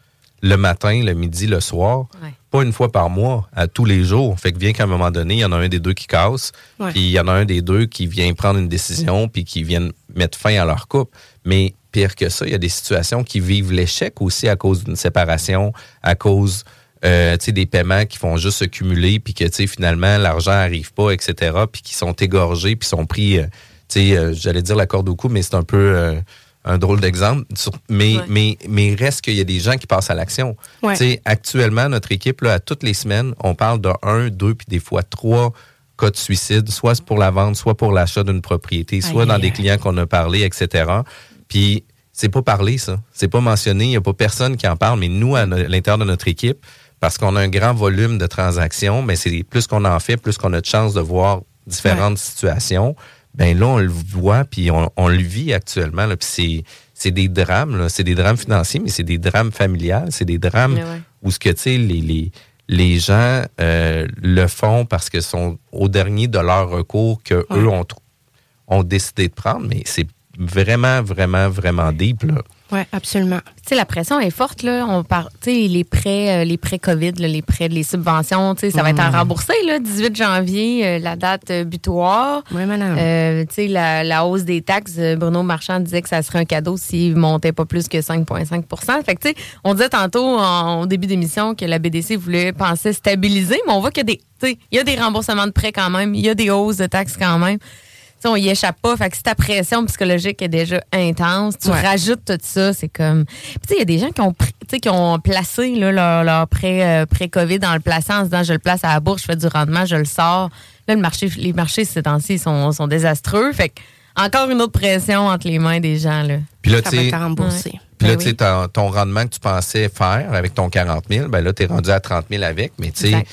le matin, le midi, le soir, pas une fois par mois, à tous les jours. Fait que bien qu'à un moment donné, il y en a un des deux qui casse, puis il y en a un des deux qui vient prendre une décision, puis qui vient mettre fin à leur couple. Mais pire que ça, il y a des situations qui vivent l'échec aussi à cause d'une séparation, à cause euh, des paiements qui font juste se cumuler, puis que finalement, l'argent n'arrive pas, etc., puis qui sont égorgés, puis sont pris, euh, tu sais, euh, j'allais dire la corde au cou, mais c'est un peu euh, un drôle d'exemple. Mais, Ouais. mais, mais reste qu'il y a des gens qui passent à l'action. Ouais. Actuellement, notre équipe, là, à toutes les semaines, on parle de un, deux, puis des fois trois cas de suicide, soit pour la vente, soit pour l'achat d'une propriété, soit Aïe, dans des clients qu'on a parlé, etc. Puis c'est pas parlé, ça. C'est pas mentionné. Il n'y a pas personne qui en parle. Mais nous, à no- à l'intérieur de notre équipe, parce qu'on a un grand volume de transactions, mais c'est plus qu'on en fait, plus qu'on a de chances de voir différentes situations. Ben là, on le voit, puis on, on le vit actuellement. là. Puis c'est, c'est des drames, là. c'est des drames financiers, mais c'est des drames familiales, c'est des drames ouais. où ce que tu sais, les, les, les gens euh, le font parce que sont au dernier de leur recours que eux ont, ont décidé de prendre, mais c'est vraiment, vraiment, vraiment deep. Là. Oui, absolument. Tu sais, la pression est forte, là. On parle, tu sais, les prêts, euh, les prêts COVID, là, les prêts, les subventions, tu sais, ça va être à Mm. rembourser, là, 18 janvier, euh, la date euh, butoir. Oui, madame. Euh, tu sais, la, la hausse des taxes, Bruno Marchand disait que ça serait un cadeau s'il montait pas plus que 5,5% Fait que, tu sais, on disait tantôt en, au début d'émission que la BDC voulait penser stabiliser, mais on voit qu'il y a des, tu sais, il y a des remboursements de prêts quand même, il y a des hausses de taxes quand même. On y échappe pas. Fait que si ta pression psychologique est déjà intense, tu Ouais. rajoutes tout ça, c'est comme. Puis, tu sais, il y a des gens qui ont, pris- tu sais, qui ont placé là, leur, leur prêt, euh, pré-COVID dans le plaçant en se disant je le place à la bourse, je fais du rendement, je le sors. Là, le marché, les marchés ces temps-ci sont, sont désastreux. Fait que, encore une autre pression entre les mains des gens. Là. Puis là, tu sais, être remboursé. Ouais. Puis là, Ben tu sais, oui. ton, ton rendement que tu pensais faire avec ton 40 000, ben là, tu es rendu à 30 000 avec. Mais tu sais.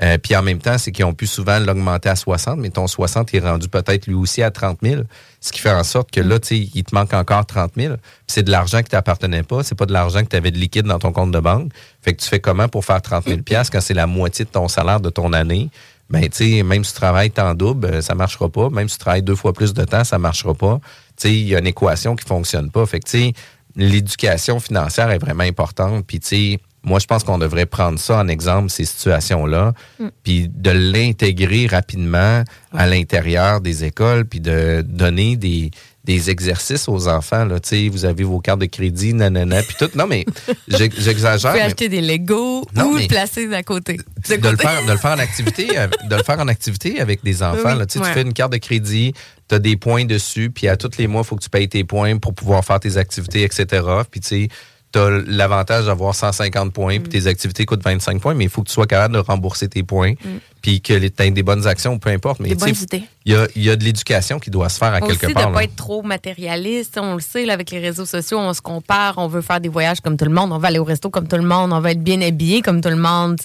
Euh, puis en même temps, c'est qu'ils ont pu souvent l'augmenter à 60, mais ton 60 est rendu peut-être lui aussi à 30 000. Ce qui fait en sorte que là, tu sais, il te manque encore 30 000. Puis c'est de l'argent qui t'appartenait pas. C'est pas de l'argent que tu avais de liquide dans ton compte de banque. Fait que tu fais comment pour faire 30 000 piastres quand c'est la moitié de ton salaire de ton année? Ben, tu sais, même si tu travailles temps double, euh, ça marchera pas. Même si tu travailles deux fois plus de temps, ça marchera pas. Tu sais, il y a une équation qui fonctionne pas. Fait que, tu sais, l'éducation financière est vraiment importante. Puis, tu sais, moi, je pense qu'on devrait prendre ça en exemple, ces situations-là, Mm. puis de l'intégrer rapidement à l'intérieur des écoles, puis de donner des, des exercices aux enfants. Là. Vous avez vos cartes de crédit, nanana, puis tout. Non, mais <laughs> j'exagère. peux mais- acheter des Legos Non, ou le placer à côté. de le faire de le faire en activité <laughs> de le faire en activité avec des enfants Oui, là. Tu fais une carte de crédit tu as des points dessus puis à tous les mois il faut que tu payes tes points pour pouvoir faire tes activités etc puis tu sais tu as l'avantage d'avoir 150 points puis tes activités coûtent 25 points mais il faut que tu sois capable de rembourser tes points puis que tu aies des bonnes actions peu importe mais Des tu sais, bonnes idées. il y a, il y a de l'éducation qui doit se faire à Aussi quelque de part ne pas être trop matérialiste. On le sait, là, avec les réseaux sociaux, on se compare, on veut faire des voyages comme tout le monde, on veut aller au resto comme tout le monde, on veut être bien habillé comme tout le monde.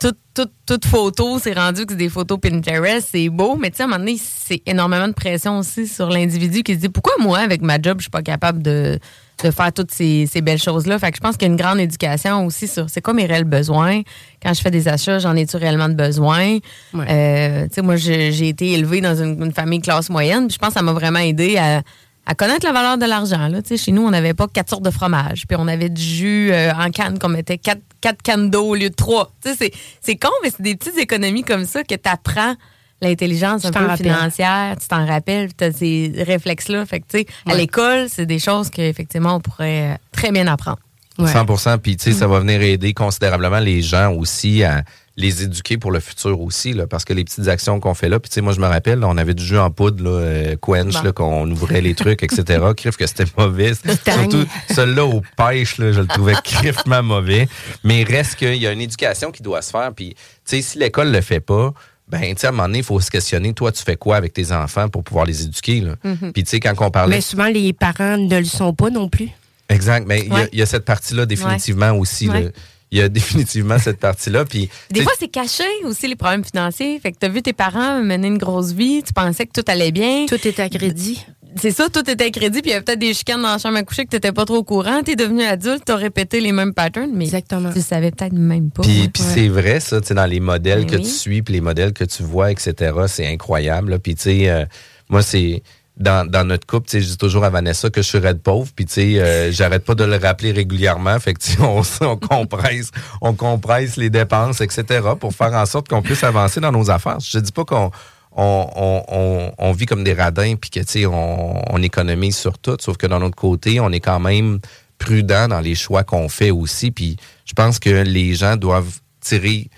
toute photo, c'est rendu que c'est des photos Pinterest, c'est beau, mais tu sais, à un moment donné, c'est énormément de pression aussi sur l'individu qui se dit pourquoi moi, avec ma job, je suis pas capable de, de faire toutes ces, ces belles choses-là. Fait que je pense qu'il y a une grande éducation aussi sur c'est quoi mes réels besoins. Quand je fais des achats, j'en ai-tu réellement de besoin? Euh, tu sais, moi, j'ai été élevée dans une, une famille classe moyenne, puis je pense que ça m'a vraiment aidé à, à connaître la valeur de l'argent. là. Tu sais, Chez nous, on n'avait pas quatre sortes de fromage, puis on avait du jus euh, en canne qu'on mettait quatre, quatre cannes d'eau au lieu de trois. Tu sais, C'est c'est con, mais c'est des petites économies comme ça que tu apprends l'intelligence un peu financière, tu t'en rappelles, tu as ces réflexes-là. Fait que, tu sais, à Ouais. l'école, c'est des choses qu'effectivement, on pourrait euh, très bien apprendre. 100% Puis, tu sais, ça Mm. va venir aider considérablement les gens aussi à les éduquer pour le futur aussi, là, parce que les petites actions qu'on fait là, puis tu sais, moi, je me rappelle, là, on avait du jus en poudre, là, euh, Quench, Bon. là, qu'on ouvrait les trucs, etc. <laughs> Crif que c'était mauvais. Surtout celui-là aux pêches, là, je le trouvais criffement mauvais. Mais il reste qu'il y a une éducation qui doit se faire. Puis, tu sais, si l'école le fait pas, ben, tu sais, à un moment donné, il faut se questionner, toi, tu fais quoi avec tes enfants pour pouvoir les éduquer, là? Mhm. Puis, tu sais, quand on parlait... Mais souvent, les parents ne le sont pas non plus. Exact. Mais il y a- Ouais. il y, a cette partie-là définitivement aussi. Ouais. Il y a <laughs> définitivement cette partie-là. Puis, Des fois, c'est caché aussi les problèmes financiers. Fait que tu as vu tes parents mener une grosse vie, tu pensais que tout allait bien. Tout était à crédit. C'est ça, tout était à crédit, puis il y avait peut-être des chicanes dans la chambre à coucher que tu n'étais pas trop au courant. Tu es devenu adulte, tu as répété les mêmes patterns, mais tu le savais peut-être même pas. Puis, Ouais. puis c'est vrai, ça, tu sais, dans les modèles Ben que oui. tu suis, puis les modèles que tu vois, etc., c'est incroyable. là. Puis, tu sais, euh, moi, c'est. Dans, dans notre couple, tu sais, je dis toujours à Vanessa que je suis raide pauvre, puis tu sais, euh, <laughs> j'arrête pas de le rappeler régulièrement. Fait que tu sais, on, on compresse, on compresse les dépenses, etc., pour faire en sorte qu'on puisse avancer dans nos affaires. Je dis pas qu'on on, vit comme des radins, puis que on, on économise sur tout, sauf que d'un autre côté, on est quand même prudent dans les choix qu'on fait aussi. Puis je pense que les gens doivent tirer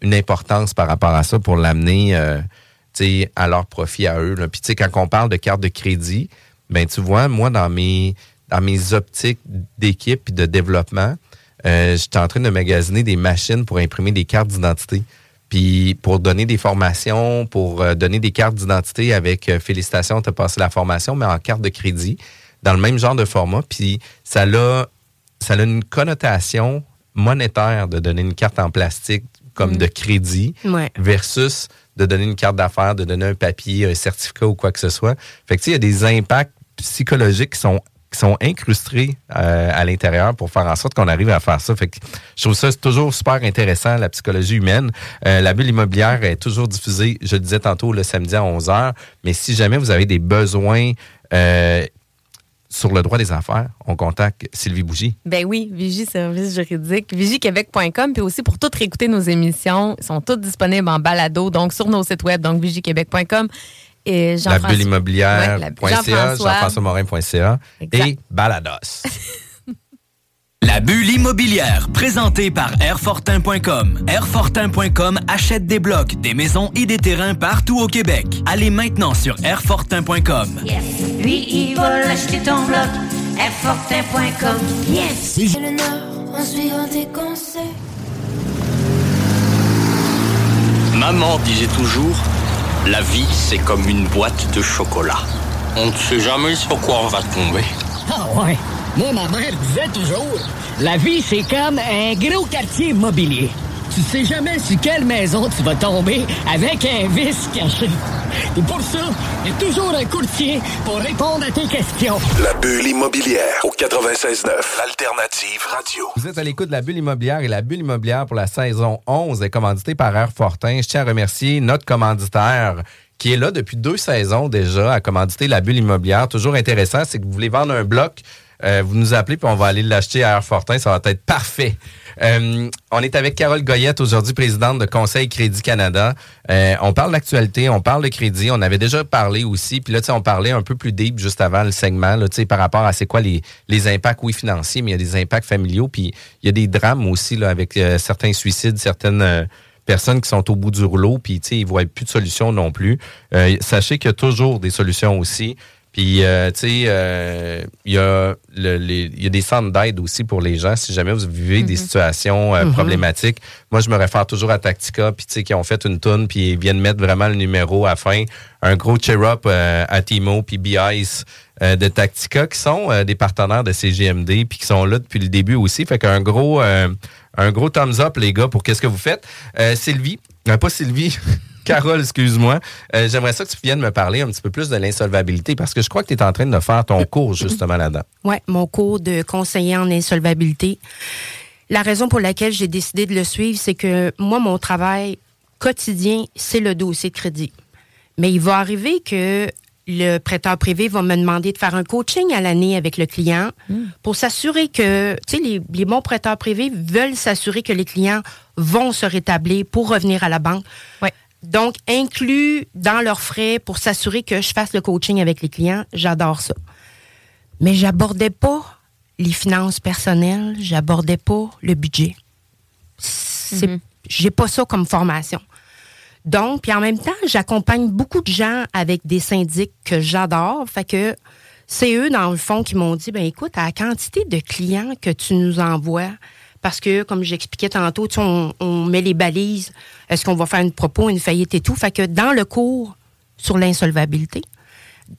une importance par rapport à ça pour l'amener euh, à leur profit à eux. Puis tu sais, quand on parle de carte de crédit, ben tu vois, moi, dans mes, dans optiques d'équipe et de développement, euh, j'étais en train de magasiner des machines pour imprimer des cartes d'identité. Puis pour donner des formations, pour euh, donner des cartes d'identité avec euh, félicitations, tu as passé la formation, mais en carte de crédit, dans le même genre de format. Puis ça a, ça a une connotation monétaire de donner une carte en plastique comme Mm. de crédit Ouais. versus de donner une carte d'affaires, de donner un papier, un certificat ou quoi que ce soit. Fait que tu sais, il y a des impacts psychologiques qui sont qui sont incrustés euh, à l'intérieur pour faire en sorte qu'on arrive à faire ça. Fait que je trouve ça toujours super intéressant, la psychologie humaine. Euh, la bulle immobilière est toujours diffusée, je le disais tantôt, le samedi à 11h. Mais si jamais vous avez des besoins euh, sur le droit des affaires, on contacte Sylvie Bougie. Ben oui, Vigie Service Juridique, vigiequebec.com. Puis aussi, pour toutes réécouter nos émissions, sont toutes disponibles en balado, donc sur nos sites web, donc vigiequebec.com. Et La bulle immobilière.ca, Ouais, la- Jean-François. et Balados. <laughs> La bulle immobilière, présentée par Airfortin.com. Airfortin.com achète des blocs, des maisons et des terrains partout au Québec. Allez maintenant sur Airfortin.com. Lui, il va l'acheter ton bloc. Airfortin.com. Yes! le Nord en suivant tes conseils. Maman disait toujours, la vie c'est comme une boîte de chocolat. On ne sait jamais sur quoi on va tomber. Ah ouais. Moi, ma mère disait toujours, la vie, c'est comme un gros quartier immobilier. Tu sais jamais sur quelle maison tu vas tomber avec un vice caché. Et pour ça, il y a toujours un courtier pour répondre à tes questions. La bulle immobilière au 96.9. L'alternative radio. Vous êtes à l'écoute de la bulle immobilière et la bulle immobilière pour la saison 11 est commanditée par Airfortin. Je tiens à remercier notre commanditaire qui est là depuis deux saisons déjà à commanditer la bulle immobilière. Toujours intéressant, c'est que vous voulez vendre un bloc, euh, vous nous appelez puis on va aller l'acheter à Airfortin. Ça va être parfait. Euh, on est avec Carole Goyette aujourd'hui, présidente de Conseil Crédit Canada. Euh, on parle d'actualité, on parle de crédit. On avait déjà parlé aussi, puis là, on parlait un peu plus deep juste avant le segment, là, par rapport à c'est quoi les, les impacts, oui, financiers, mais il y a des impacts familiaux, puis il y a des drames aussi là, avec euh, certains suicides, certaines euh, personnes qui sont au bout du rouleau, puis ils voient plus de solution non plus. Euh, sachez qu'il y a toujours des solutions aussi. Puis, euh, tu sais, euh, il y, a le- y a des centres d'aide aussi pour les gens. Si jamais vous vivez des situations euh, Mhm. problématiques, moi, je me réfère toujours à Tactica, puis tu sais, qui ont fait une toune, puis ils viennent mettre vraiment le numéro à fin. Un gros cheer-up euh, à Timo, puis B-Ice euh, de Tactica, qui sont euh, des partenaires de CGMD, puis qui sont là depuis le début aussi. Fait qu'un gros, euh, un gros thumbs up, les gars, pour qu'est-ce que vous faites. Euh, Sylvie, euh, pas Sylvie, <laughs> Carole, excuse-moi. Euh, J'aimerais ça que tu viennes me parler un petit peu plus de l'insolvabilité parce que je crois que tu es en train de faire ton cours justement là-dedans. Oui, mon cours de conseiller en insolvabilité. La raison pour laquelle j'ai décidé de le suivre, c'est que moi, mon travail quotidien, c'est le dossier de crédit. Mais il va arriver que le prêteur privé va me demander de faire un coaching à l'année avec le client pour s'assurer que, tu sais, les, les bons prêteurs privés veulent s'assurer que les clients vont se rétablir pour revenir à la banque. Donc, inclus dans leurs frais pour s'assurer que je fasse le coaching avec les clients, j'adore ça. Mais j'abordais pas les finances personnelles, j'abordais pas le budget. C'est, j'ai pas ça comme formation. Donc, puis en même temps, j'accompagne beaucoup de gens avec des syndics que j'adore. Fait que c'est eux, dans le fond, qui m'ont dit, ben écoute, à la quantité de clients que tu nous envoies, parce que, comme j'expliquais tantôt, on, on met les balises, est-ce qu'on va faire une propos, une faillite et tout? Fait que dans le cours sur l'insolvabilité,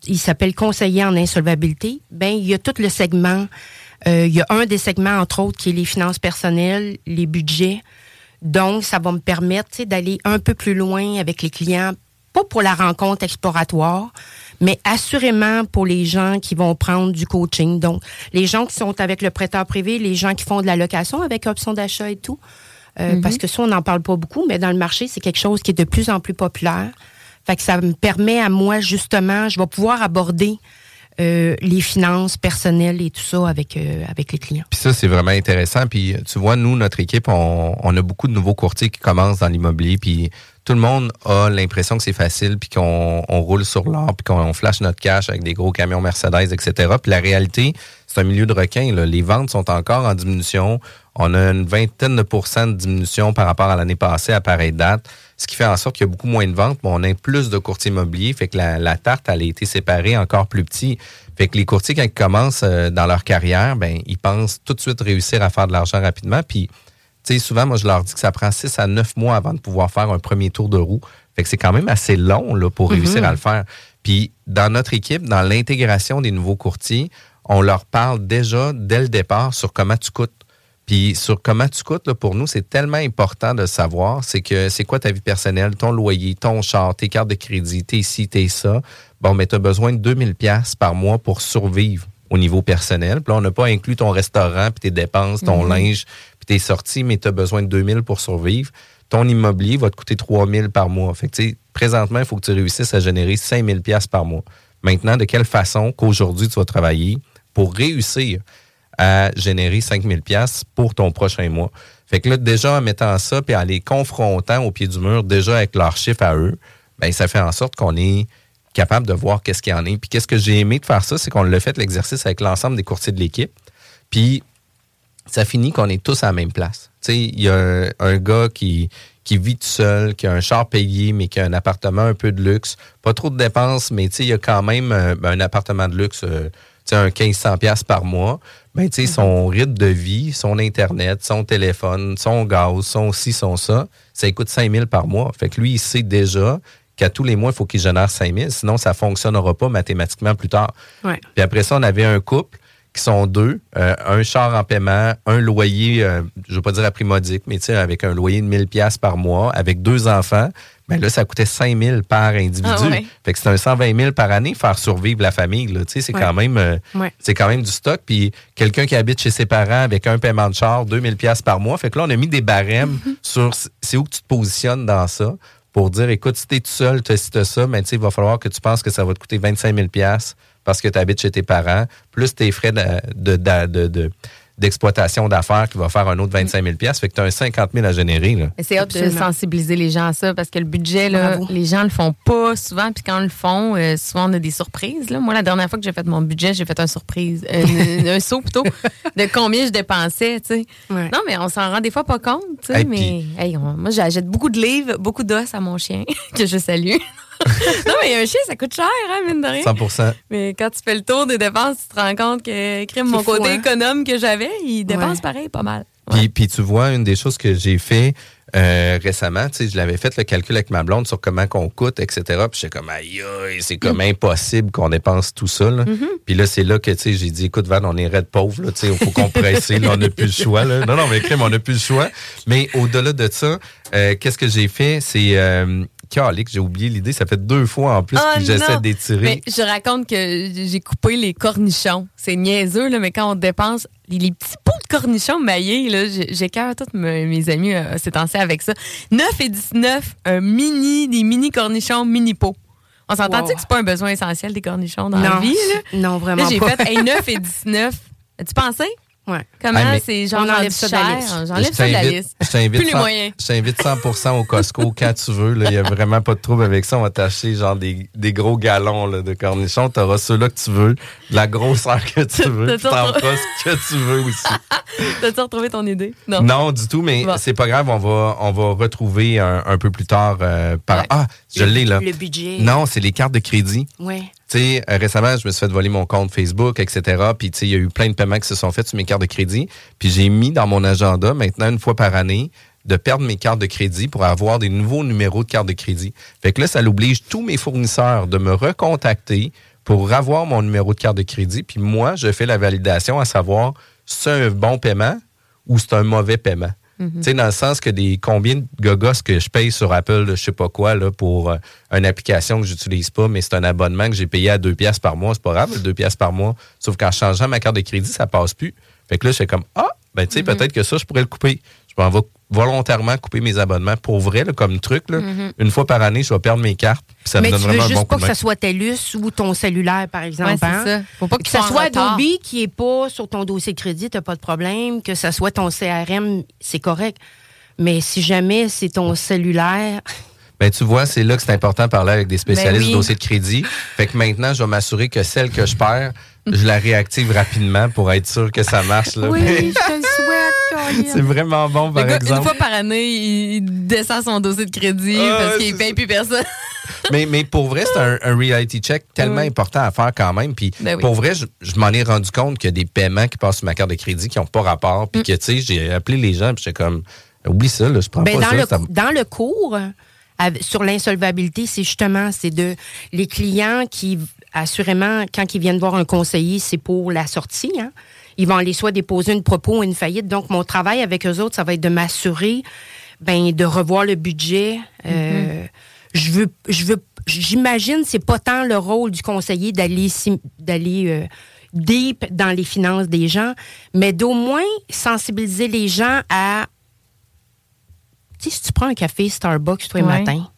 il s'appelle conseiller en insolvabilité, ben il y a tout le segment. euh, il y a un des segments, entre autres, qui est les finances personnelles, les budgets. Donc, ça va me permettre d'aller un peu plus loin avec les clients, pas pour la rencontre exploratoire, mais assurément pour les gens qui vont prendre du coaching. Donc, les gens qui sont avec le prêteur privé, les gens qui font de la location avec option d'achat et tout. Euh, Mhm. Parce que ça, on n'en parle pas beaucoup, mais dans le marché, c'est quelque chose qui est de plus en plus populaire. Fait que ça me permet à moi, justement, je vais pouvoir aborder euh, les finances personnelles et tout ça avec, euh, avec les clients. Puis ça, c'est vraiment intéressant. Puis tu vois, nous, notre équipe, on, on a beaucoup de nouveaux courtiers qui commencent dans l'immobilier. Puis tout le monde a l'impression que c'est facile, puis qu'on on roule sur l'or, puis qu'on flash notre cash avec des gros camions Mercedes, etc. Puis la réalité, c'est un milieu de requins. là. Les ventes sont encore en diminution. On a une vingtaine de pourcents de diminution par rapport à l'année passée à pareille date, ce qui fait en sorte qu'il y a beaucoup moins de ventes, mais on a plus de courtiers immobiliers, fait que la, la tarte, elle a été séparée encore plus petit. Fait que les courtiers, quand ils commencent euh, dans leur carrière, ben ils pensent tout de suite réussir à faire de l'argent rapidement. Puis, tu sais, souvent, moi, je leur dis que ça prend 6 à 9 mois avant de pouvoir faire un premier tour de roue. Fait que c'est quand même assez long là, pour réussir Mhm. à le faire. Puis, dans notre équipe, dans l'intégration des nouveaux courtiers, on leur parle déjà dès le départ sur comment tu coûtes. Puis sur comment tu coûtes, là, pour nous, c'est tellement important de savoir. C'est que c'est quoi ta vie personnelle, ton loyer, ton char, tes cartes de crédit, tes ci, tes ça. Bon, mais tu as besoin de 2000 pièces par mois pour survivre au niveau personnel. Puis là, on n'a pas inclus ton restaurant, puis tes dépenses, ton Mhm. linge, puis tes sorties, mais tu as besoin de 2000 pour survivre. Ton immobilier va te coûter 3000 par mois. Fait que, tu sais, présentement, il faut que tu réussisses à générer 5000 pièces par mois. Maintenant, de quelle façon qu'aujourd'hui tu vas travailler, pour réussir à générer 5000 pièces pour ton prochain mois. Fait que là, déjà, en mettant ça, puis en les confrontant au pied du mur, déjà avec leurs chiffres à eux, ben ça fait en sorte qu'on est capable de voir qu'est-ce qu'il y en est. Puis qu'est-ce que j'ai aimé de faire ça, c'est qu'on l'a fait l'exercice avec l'ensemble des courtiers de l'équipe. Puis ça finit qu'on est tous à la même place. Tu sais, il y a un, gars qui, qui vit tout seul, qui a un char payé, mais qui a un appartement un peu de luxe. Pas trop de dépenses, mais il y a quand même euh, un appartement de luxe, euh, un 1500 pièces par mois. Ben, tu sais, son rythme de vie, son Internet, son téléphone, son gaz, son ci, son ça, ça coûte 5000 par mois. Fait que lui, il sait déjà qu'à tous les mois, il faut qu'il génère 5000, sinon ça fonctionnera pas mathématiquement plus tard. Ouais. Puis après ça, on avait un couple qui sont deux, euh, un char en paiement, un loyer, euh, je veux pas dire à prix modique, mais tu sais, avec un loyer de 1000 pièces par mois, avec deux enfants, ben là, ça coûtait 5000 par individu. Ah ouais. Fait que c'est un 120 000 par année faire survivre la famille. Tu c'est Ouais. quand même, euh, Ouais. quand même du stock. Puis quelqu'un qui habite chez ses parents avec un paiement de char, 2000 pièces par mois. Fait que là, on a mis des barèmes sur c- c'est où que tu te positionnes dans ça pour dire, écoute, si t'es tout seul, tu as ça, mais tu il va falloir que tu penses que ça va te coûter 25 000 pièces parce que tu habites chez tes parents, plus tes frais de- de- de- de- de- d'exploitation d'affaires qui va faire un autre 25 000 pièces. Fait que tu as un 50 000 à générer. Là. C'est hâte de sensibiliser les gens à ça parce que le budget, là, les gens le font pas souvent. Puis quand ils le font, euh, souvent on a des surprises. Là. Moi, la dernière fois que j'ai fait mon budget, j'ai fait un surprise, euh, <laughs> un saut plutôt, de combien je dépensais. Ouais. Non, mais on s'en rend des fois pas compte. tu sais, Hey, mais hey, on- moi, j'achète beaucoup de livres, beaucoup d'os à mon chien, <laughs> que je salue. <laughs> non, mais un chien, ça coûte cher, hein, mine de rien. 100 Mais quand tu fais le tour des dépenses, tu te rends compte que crime, mon fou, côté hein? économe que j'avais, il dépense Ouais. pareil pas mal. Puis, puis tu vois, une des choses que j'ai fait euh, récemment, tu sais, je l'avais fait le calcul avec ma blonde sur comment qu'on coûte, etc. Puis j'étais comme, aïe, aïe, c'est comme impossible qu'on dépense tout ça. Là. Puis là, c'est là que, tu sais, j'ai dit, écoute, Van, on est red pauvre, là, tu sais, il faut compresser, là, on n'a plus le choix, là. Non, non, mais crème, on n'a plus le choix. Mais au-delà de ça, euh, qu'est-ce que j'ai fait? C'est, euh, calique, j'ai oublié l'idée, ça fait deux fois en plus Oh que j'essaie d'étirer. Mais je raconte que j'ai coupé les cornichons. C'est niaiseux, là, mais quand on dépense les, les petits pots de cornichons maillés, là, j'ai- j'écœure tous me- mes amis euh, temps-ci avec ça. 9 et 19, un mini, des mini cornichons mini pots. On s'entend-tu Wow. que c'est pas un besoin essentiel des cornichons dans la vie? Là? non, vraiment Là, j'ai fait hey, <laughs> 9 et 19. As-tu pensé? Ouais. Comment Ah, c'est genre On enlève rendu ça de la liste. J'enlève Je ça de la liste. Je t'invite Plus les 100 moyens. je t'invite 100 au Costco <laughs> quand tu veux. là. Il n'y a vraiment pas de trouble avec ça. On va t'acheter genre des, des gros galons là, de cornichons. Tu auras ceux-là que tu veux, la grosseur que tu veux. Puis T'en ce que tu veux aussi. <laughs> T'as-tu retrouvé ton idée? Non. Non, du tout, mais Bon. c'est pas grave. On va, on va retrouver un, un peu plus tard. euh, par... Ouais. Ah, je l'ai là. Le budget. Non, c'est les cartes de crédit. Ouais. Euh, récemment, je me suis fait voler mon compte Facebook, etc. Puis, il y a eu plein de paiements qui se sont faits sur mes cartes de crédit. Puis, j'ai mis dans mon agenda, maintenant, une fois par année, de perdre mes cartes de crédit pour avoir des nouveaux numéros de cartes de crédit. Fait que là, ça l'oblige tous mes fournisseurs de me recontacter pour avoir mon numéro de carte de crédit. Puis, moi, je fais la validation à savoir c'est un bon paiement ou c'est un mauvais paiement? Tu sais, dans le sens que des combien de gogos que je paye sur Apple, je sais pas quoi, là, pour euh, une application que j'utilise pas, mais c'est un abonnement que j'ai payé à 2 pièces par mois. C'est pas grave, 2 pièces par mois. Sauf qu'en changeant ma carte de crédit, ça passe plus. Fait que là, je fais comme, ah, ben, tu sais, peut-être que ça, je pourrais le couper. Je m'en vais volontairement couper mes abonnements pour vrai, là, comme truc. Là. Mhm. Une fois par année, je vais perdre mes cartes. puis ça Mais me donne tu veux vraiment un juste bon pas coup que ça soit TELUS ou ton cellulaire, par exemple. Ouais, c'est hein? ça. Faut pas que que ça en soit retard. Adobe qui est pas sur ton dossier de crédit, t'as pas de problème. Que ça soit ton CRM, c'est correct. Mais si jamais c'est ton cellulaire, Ben, tu vois, c'est là que c'est important de parler avec des spécialistes Ben oui. du dossier de crédit. Fait que maintenant, je vais m'assurer que celle que je perds, je la réactive rapidement pour être sûr que ça marche. Là. Oui, je te le souhaite, Caroline. c'est vraiment bon, par gars, exemple. Une fois par année, il descend son dossier de crédit Ah, parce qu'il paye plus personne. <laughs> mais, mais pour vrai, c'est un, un reality check tellement Oui. important à faire quand même. Puis Ben oui. pour vrai, je, je m'en ai rendu compte qu'il y a des paiements qui passent sur ma carte de crédit qui n'ont pas rapport. Mm. Puis que, tu sais, j'ai appelé les gens, puis j'étais comme, oublie ça, là, je prends ben, pas dans, ça. le, ça- dans le cours, sur l'insolvabilité, c'est justement, c'est de les clients qui, assurément, quand ils viennent voir un conseiller, c'est pour la sortie. Hein? Ils vont aller soit déposer une propos ou une faillite. Donc, mon travail avec eux autres, ça va être de m'assurer ben, de revoir le budget. Euh, je veux, je veux, j'imagine, c'est pas tant le rôle du conseiller d'aller, d'aller euh, deep dans les finances des gens, mais d'au moins sensibiliser les gens à si tu prends un café Starbucks tous les matins,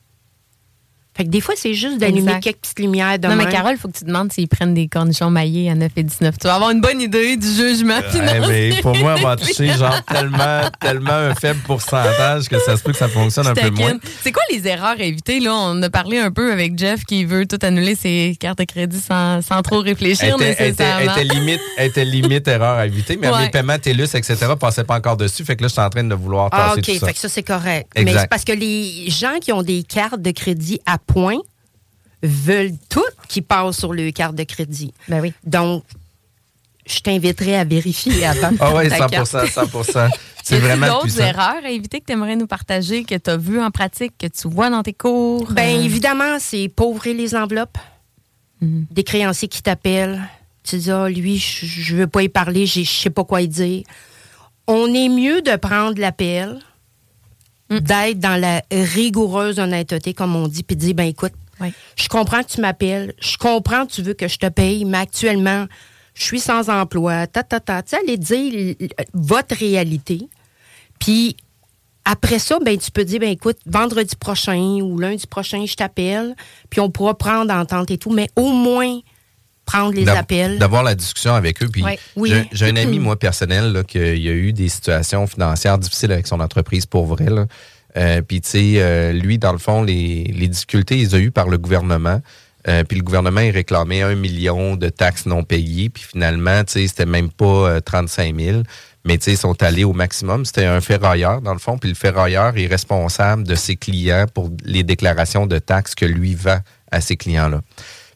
Fait que des fois, c'est juste d'allumer quelques petites lumières de Non, mais. Carole, il faut que tu demandes s'ils prennent des cornichons maillés à 9 et 19. Tu vas avoir une bonne idée du jugement financier. mais pour moi, on va <laughs> toucher genre tellement, tellement un faible pourcentage que ça se peut que ça fonctionne un peu moins. C'est quoi les erreurs à éviter? Là, on a parlé un peu avec Jeff qui veut tout annuler ses cartes de crédit sans, sans trop réfléchir Elle était, elle était- elle nécessairement. était limite, elle était limite erreur à éviter, mais Ouais. mes paiements TELUS, etc., passaient pas encore dessus. Fait que là, je suis en train de vouloir Ah, tasser OK. tout ça. Fait que ça, c'est correct. Exact. Mais c'est parce que les gens qui ont des cartes de crédit à points veulent toutes qui passent sur le carte de crédit. Ben oui. Donc, je t'inviterai à vérifier avant. Ah oui, ta 100 carte. 100 <laughs> C'est vraiment d'autres erreurs à éviter que tu aimerais nous partager, que tu as vues en pratique, que tu vois dans tes cours? Ben Euh, évidemment, c'est pas ouvrir les enveloppes. Mhm. Des créanciers qui t'appellent. Tu dis, ah, lui, je je veux pas y parler, j'ai- je sais pas quoi y dire. On est mieux de prendre l'appel, Mm. d'être dans la rigoureuse honnêteté, comme on dit, puis dire, ben écoute, je comprends que tu m'appelles, je comprends que tu veux que je te paye, mais actuellement, je suis sans emploi, ta, ta, ta. Tu sais, aller dire votre réalité. Puis après ça, ben, tu peux dire, ben, écoute, vendredi prochain ou lundi prochain, je t'appelle, puis on pourra prendre entente et tout, mais au moins prendre les appels. D'avoir la discussion avec eux. Puis Ouais. Oui. j'ai- un ami, moi, personnel, là, qui a eu des situations financières difficiles avec son entreprise pour vrai. là. Euh, puis, tu sais, euh, lui, dans le fond, les, les difficultés, il les a eues par le gouvernement. Euh, puis le gouvernement, il réclamait un million de taxes non payées. Puis finalement, tu sais, c'était même pas euh, 35 000. Mais tu sais, ils sont allés au maximum. C'était un ferrailleur, dans le fond. Puis le ferrailleur est responsable de ses clients pour les déclarations de taxes que lui vend à ses clients-là.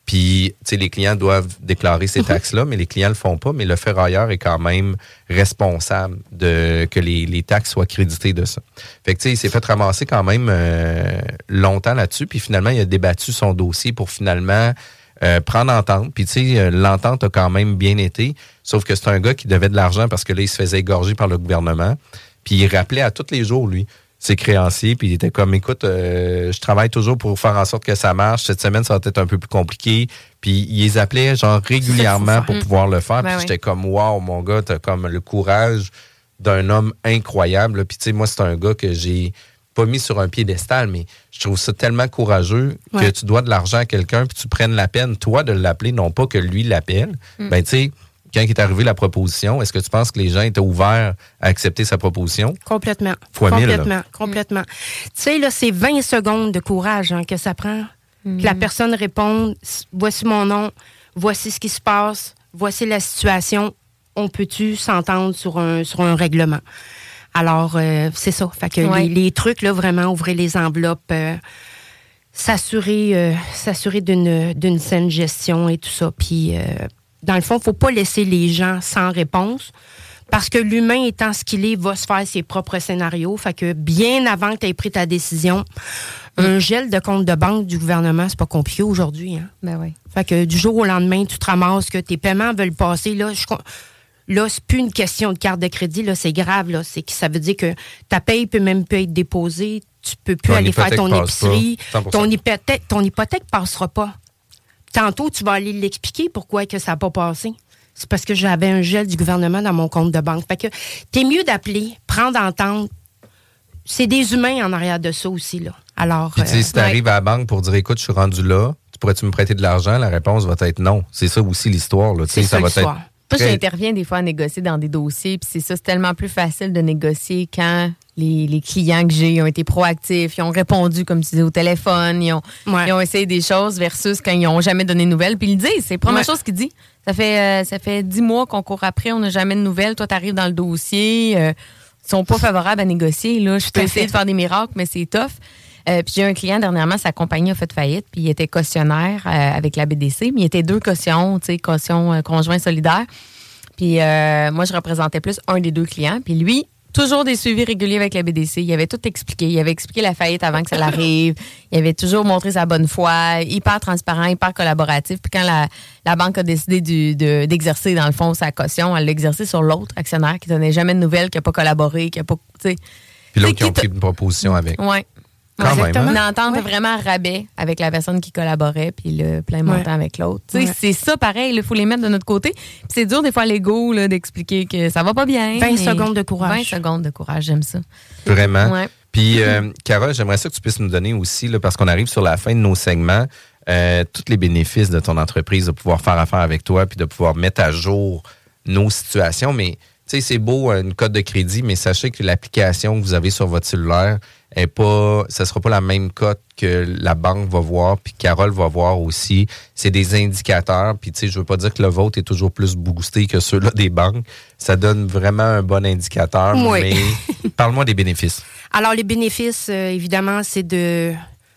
Puis, tu sais, les clients doivent déclarer ces taxes-là, mais les clients le font pas. Mais le ferrailleur est quand même responsable de que les, les taxes soient créditées de ça. Fait que, tu sais, il s'est fait ramasser quand même euh, longtemps là-dessus. Puis finalement, il a débattu son dossier pour finalement euh, prendre entente. Puis, tu sais, euh, l'entente a quand même bien été. Sauf que c'est un gars qui devait de l'argent parce que là, il se faisait égorger par le gouvernement. Puis il rappelait à tous les jours, lui, ses créanciers. Puis il était comme, écoute, euh, je travaille toujours pour faire en sorte que ça marche. Cette semaine, ça va être un peu plus compliqué. Puis il les appelait, genre, régulièrement pour pouvoir le faire. Ben puis oui. j'étais comme, wow, mon gars, t'as comme le courage d'un homme incroyable. Puis tu sais, moi, c'est un gars que j'ai pas mis sur un piédestal, mais je trouve ça tellement courageux que tu dois de l'argent à quelqu'un, puis tu prennes la peine, toi, de l'appeler, non pas que lui l'appelle. Mm. Ben, tu sais, quand il est arrivé la proposition, est-ce que tu penses que les gens étaient ouverts à accepter sa proposition? Complètement. Fois mille, là. complètement. Complètement. Tu sais, là, c'est 20 secondes de courage hein, que ça prend. Que la personne réponde voici mon nom, voici ce qui se passe, voici la situation. On peut-tu s'entendre sur un, sur un règlement? Alors, euh, c'est ça. Fait que Ouais. les, les trucs, là, vraiment, ouvrir les enveloppes, euh, s'assurer euh, s'assurer d'une d'une saine gestion et tout ça. Puis, euh, dans le fond, faut pas laisser les gens sans réponse. Parce que l'humain étant ce qu'il est, va se faire ses propres scénarios. Fait que bien avant que tu aies pris ta décision, un gel de compte de banque du gouvernement, c'est pas compliqué aujourd'hui. Hein? Ben oui. Fait que du jour au lendemain, tu te ramasses que tes paiements veulent passer. Là, je, là c'est plus une question de carte de crédit. Là, c'est grave. Là, c'est que ça veut dire que ta paye peut même plus être déposée. Tu peux plus Ton aller faire ton épicerie. 100%. Ton hypothèque, ton hypothèque passera pas. Tantôt, tu vas aller l'expliquer pourquoi que ça n'a pas passé. C'est parce que j'avais un gel du gouvernement dans mon compte de banque. Fait que t'es mieux d'appeler, prendre entente. C'est des humains en arrière de ça aussi, là. Alors. Puis, tu sais, euh, si tu arrives à la banque pour dire, écoute, je suis rendu là, tu pourrais-tu me prêter de l'argent? La réponse va être non. C'est ça aussi l'histoire. C'est ça va l'histoire. être. Moi, très- j'interviens des fois à négocier dans des dossiers, puis c'est ça, c'est tellement plus facile de négocier quand les, les clients que j'ai ont été proactifs, ils ont répondu, comme tu dis, au téléphone, ils ont, ils ont essayé des choses versus quand ils n'ont jamais donné de nouvelles. Puis ils le disent, c'est la première Ouais. chose qu'ils disent. Ça fait, euh, ça fait dix mois qu'on court après, on n'a jamais de nouvelles. Toi, tu arrives dans le dossier, euh, ils sont pas favorables à négocier. Là. Je peux essayer de faire des miracles, mais c'est tough. Euh, puis j'ai un client dernièrement, sa compagnie a fait faillite, puis il était cautionnaire euh, avec la BDC, mais il était deux cautions, tu sais, caution conjoint solidaire. Puis euh, moi, je représentais plus un des deux clients. Puis lui, toujours des suivis réguliers avec la BDC. Il avait tout expliqué. Il avait expliqué la faillite avant que ça l'arrive. Il avait toujours montré sa bonne foi, hyper transparent, hyper collaboratif. Puis quand la, la banque a décidé de- d'exercer, dans le fond, sa caution, elle l'a exercé sur l'autre actionnaire qui donnait jamais de nouvelles, qui n'a pas collaboré, qui n'a pas. Puis l'autre qui qui pris une proposition avec. Ouais. Quand Ouais, même, hein? Une entente vraiment à rabais avec la personne qui collaborait, puis le plein montant Ouais. avec l'autre. Tu sais, Ouais. C'est ça pareil, il faut les mettre de notre côté. Puis c'est dur des fois à l'ego là, d'expliquer que ça va pas bien. 20 mais- secondes de courage. 20 secondes de courage, j'aime ça. Vraiment. Ouais. Puis, euh, Carole, j'aimerais ça que tu puisses nous donner aussi, là, parce qu'on arrive sur la fin de nos segments, euh, tous les bénéfices de ton entreprise, de pouvoir faire affaire avec toi, puis de pouvoir mettre à jour nos situations. Mais, tu sais, c'est beau, une code de crédit, mais sachez que l'application que vous avez sur votre cellulaire, est pas, sera pas la même cote que la banque va voir, puis Carole va voir aussi. C'est des indicateurs, puis tu sais, je veux pas dire que le vôtre est toujours plus boosté que ceux-là des banques. Ça donne vraiment un bon indicateur, Oui. mais <laughs> parle-moi des bénéfices. Alors, les bénéfices, euh, évidemment, c'est de.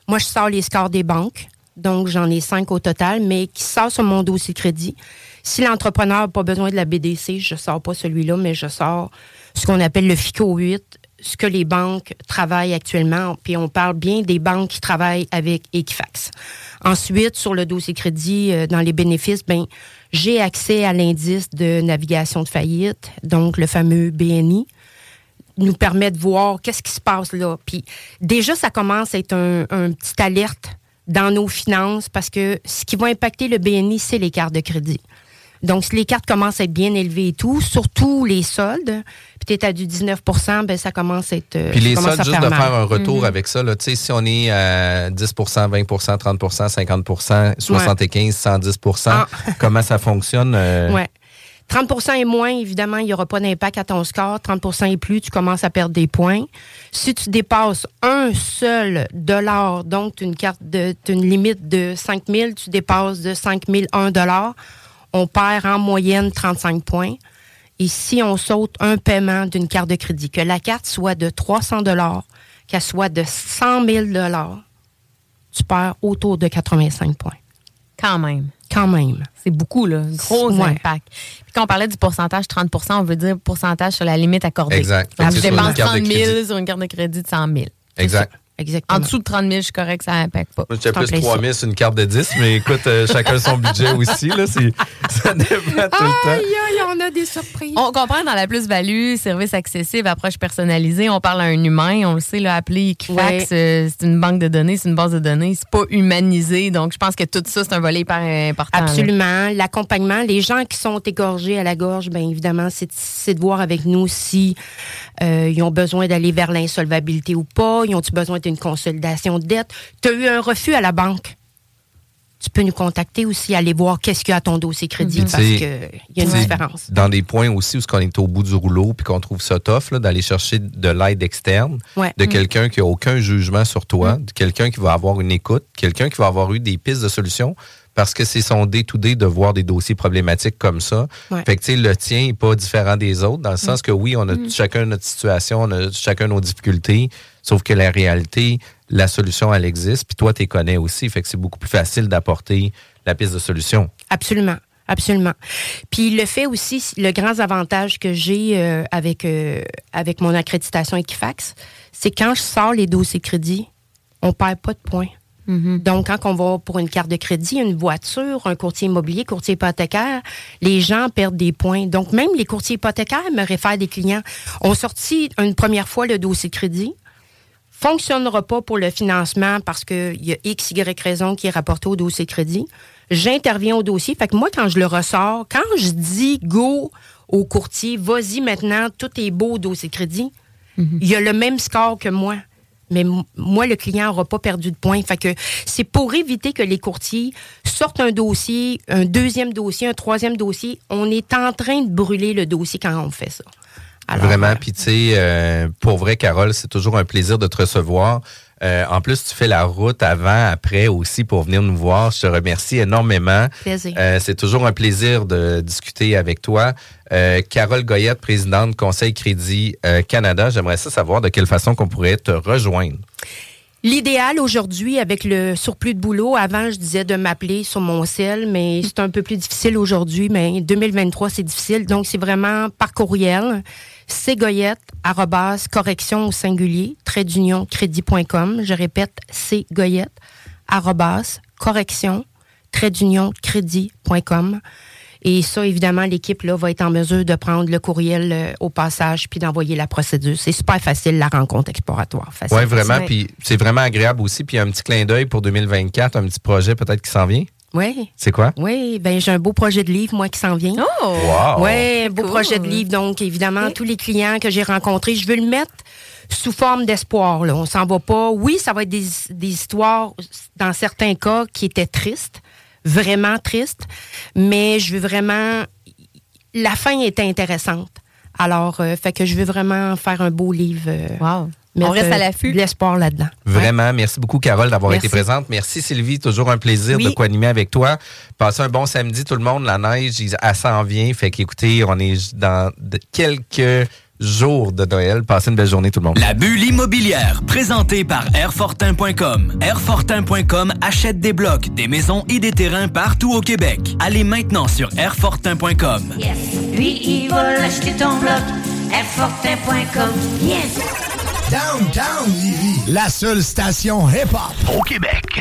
Moi, je sors les scores des banques. Donc, j'en ai cinq au total, mais qui sort sur mon dossier crédit. Si l'entrepreneur n'a pas besoin de la BDC, je ne sors pas celui-là, mais je sors ce qu'on appelle le FICO 8, ce que les banques travaillent actuellement. Puis on parle bien des banques qui travaillent avec Equifax. Ensuite, sur le dossier crédit, euh, dans les bénéfices, ben j'ai accès à l'indice de navigation de faillite, donc le fameux BNI nous permet de voir qu'est-ce qui se passe là. Puis déjà, ça commence à être un, un petit alerte dans nos finances parce que ce qui va impacter le BNI, c'est les cartes de crédit. Donc, si les cartes commencent à être bien élevées et tout, surtout les soldes, puis tu à du 19% ben ça commence à être. euh, Puis les soldes, juste de mal. faire un retour Mhm. avec ça, là, tu sais, si on est à 10% 20% 30% 50% 75% 110% comment ça fonctionne? euh, Ah. Ouais. 30% et moins, évidemment, il n'y aura pas d'impact à ton score. 30% et plus, tu commences à perdre des points. Si tu dépasses un seul dollar, donc tu as une carte de, t'as une limite de 5 000, tu dépasses de 5 000 un dollar, on perd en moyenne 35 points. Et si on saute un paiement d'une carte de crédit, que la carte soit de 300 dollars, qu'elle soit de 100 000 dollars, tu perds autour de 85 points. Quand même. Quand même. C'est beaucoup, là. Gros Ouais. impact. Puis quand on parlait du pourcentage 30% on veut dire pourcentage sur la limite accordée. Exact. Donc, Fait que je c'est sur dépense une carte de 30 000 crédit. sur une carte de crédit de 100 000. Exact. Exactement. En dessous de 30 000, je suis correct, ça n'impacte pas. Moi, j'étais plus plais 3 ça. 000 sur une carte de 10, mais écoute, euh, chacun son budget aussi. Là, <laughs> ça dépend tout le temps. Aïe, aïe, on a des surprises. On comprend dans la plus-value, service accessible, approche personnalisée, on parle à un humain, on le sait, là, appeler Equifax, Ouais. euh, c'est une banque de données, c'est une base de données, c'est pas humanisé. Donc, je pense que tout ça, c'est un volet hyper important. Absolument. L'accompagnement, les gens qui sont égorgés à la gorge, bien évidemment, c'est de voir avec nous si euh, ils ont besoin d'aller vers l'insolvabilité ou pas, ils ont-ils besoin d'une consolidation de dette. Tu as eu un refus à la banque. Tu peux nous contacter aussi, aller voir qu'est-ce qu'il y a à ton dossier crédit parce T'sais, qu'il y a une différence. Dans des points aussi où on est au bout du rouleau puis qu'on trouve ça tough, là, d'aller chercher de l'aide externe, Ouais. de Mm. quelqu'un qui a aucun jugement sur toi, de quelqu'un qui va avoir une écoute, quelqu'un qui va avoir eu des pistes de solutions parce que c'est son day-to-day de voir des dossiers problématiques comme ça. Ouais. Fait que, tu sais, le tien n'est pas différent des autres dans le sens Mm. que oui, on a Mm. chacun notre situation, on a chacun nos difficultés, sauf que la réalité, la solution, elle existe, puis toi, tu les connais aussi. Fait que c'est beaucoup plus facile d'apporter la piste de solution. Absolument. Absolument. Puis le fait aussi, le grand avantage que j'ai euh, avec, euh, avec mon accréditation Equifax, c'est quand je sors les dossiers crédit, on perd pas de points. Donc, quand on va pour une carte de crédit, une voiture, un courtier immobilier, courtier hypothécaire, les gens perdent des points. Donc, même les courtiers hypothécaires me réfèrent des clients. ont sorti une première fois le dossier crédit, fonctionnera pas pour le financement parce qu'il y a X, Y raison qui est rapporté au dossier crédit. J'interviens au dossier. Fait que moi, quand je le ressors, quand je dis go au courtier, vas-y maintenant, tout est beau au dossier crédit, il y a le même score que moi. Mais moi, le client n'aura pas perdu de points. Fait que c'est pour éviter que les courtiers sortent un dossier, un deuxième dossier, un troisième dossier. On est en train de brûler le dossier quand on fait ça. Alors, Vraiment, puis tu sais, euh, pour vrai, Carole, c'est toujours un plaisir de te recevoir. Euh, en plus, tu fais la route avant, après aussi pour venir nous voir. Je te remercie énormément. Plaisir. Euh, c'est toujours un plaisir de discuter avec toi. Euh, Carole Goyette, présidente Conseil Crédit Canada, j'aimerais ça savoir de quelle façon qu'on pourrait te rejoindre. L'idéal aujourd'hui, avec le surplus de boulot, avant, je disais de m'appeler sur mon cell, mais c'est un peu plus difficile aujourd'hui. Mais 2023, c'est difficile. Donc, c'est vraiment par courriel. Cgoyette, arrobas, correction au singulier, trait d'union, crédit.com. Je répète, cgoyette, correction, trait d'union, crédit.com. Et ça, évidemment, l'équipe là va être en mesure de prendre le courriel euh, au passage puis d'envoyer la procédure. C'est super facile, la rencontre exploratoire. Oui, vraiment. Puis c'est vraiment agréable aussi. Puis un petit clin d'œil pour 2024, un petit projet peut-être qui s'en vient. Oui. C'est quoi? Oui, ben j'ai un beau projet de livre, moi, qui s'en vient. Oh! Wow! Oui, un beau projet de livre. Donc, évidemment, tous les clients que j'ai rencontrés, je veux le mettre sous forme d'espoir. Là. On s'en va pas. Oui, ça va être des, des histoires, dans certains cas, qui étaient tristes, vraiment tristes, mais je veux vraiment... La fin était intéressante. Alors, euh, fait que je veux vraiment faire un beau livre. euh, On mettre, reste à l'affût. l'espoir là-dedans. Vraiment, merci beaucoup, Carole, d'avoir été présente. Merci, Sylvie. Toujours un plaisir Oui. de co-animer avec toi. Passez un bon samedi, tout le monde. La neige, elle s'en vient. Fait qu'écoutez, on est dans quelques jours de Noël. Passez une belle journée, tout le monde. La bulle immobilière, présentée par Airfortin.com. Airfortin.com achète des blocs, des maisons et des terrains partout au Québec. Allez maintenant sur Airfortin.com. Yes. Lui, il va l'acheter ton bloc. Airfortin.com. Yes. Downtown Lévis, la seule station hip-hop au Québec.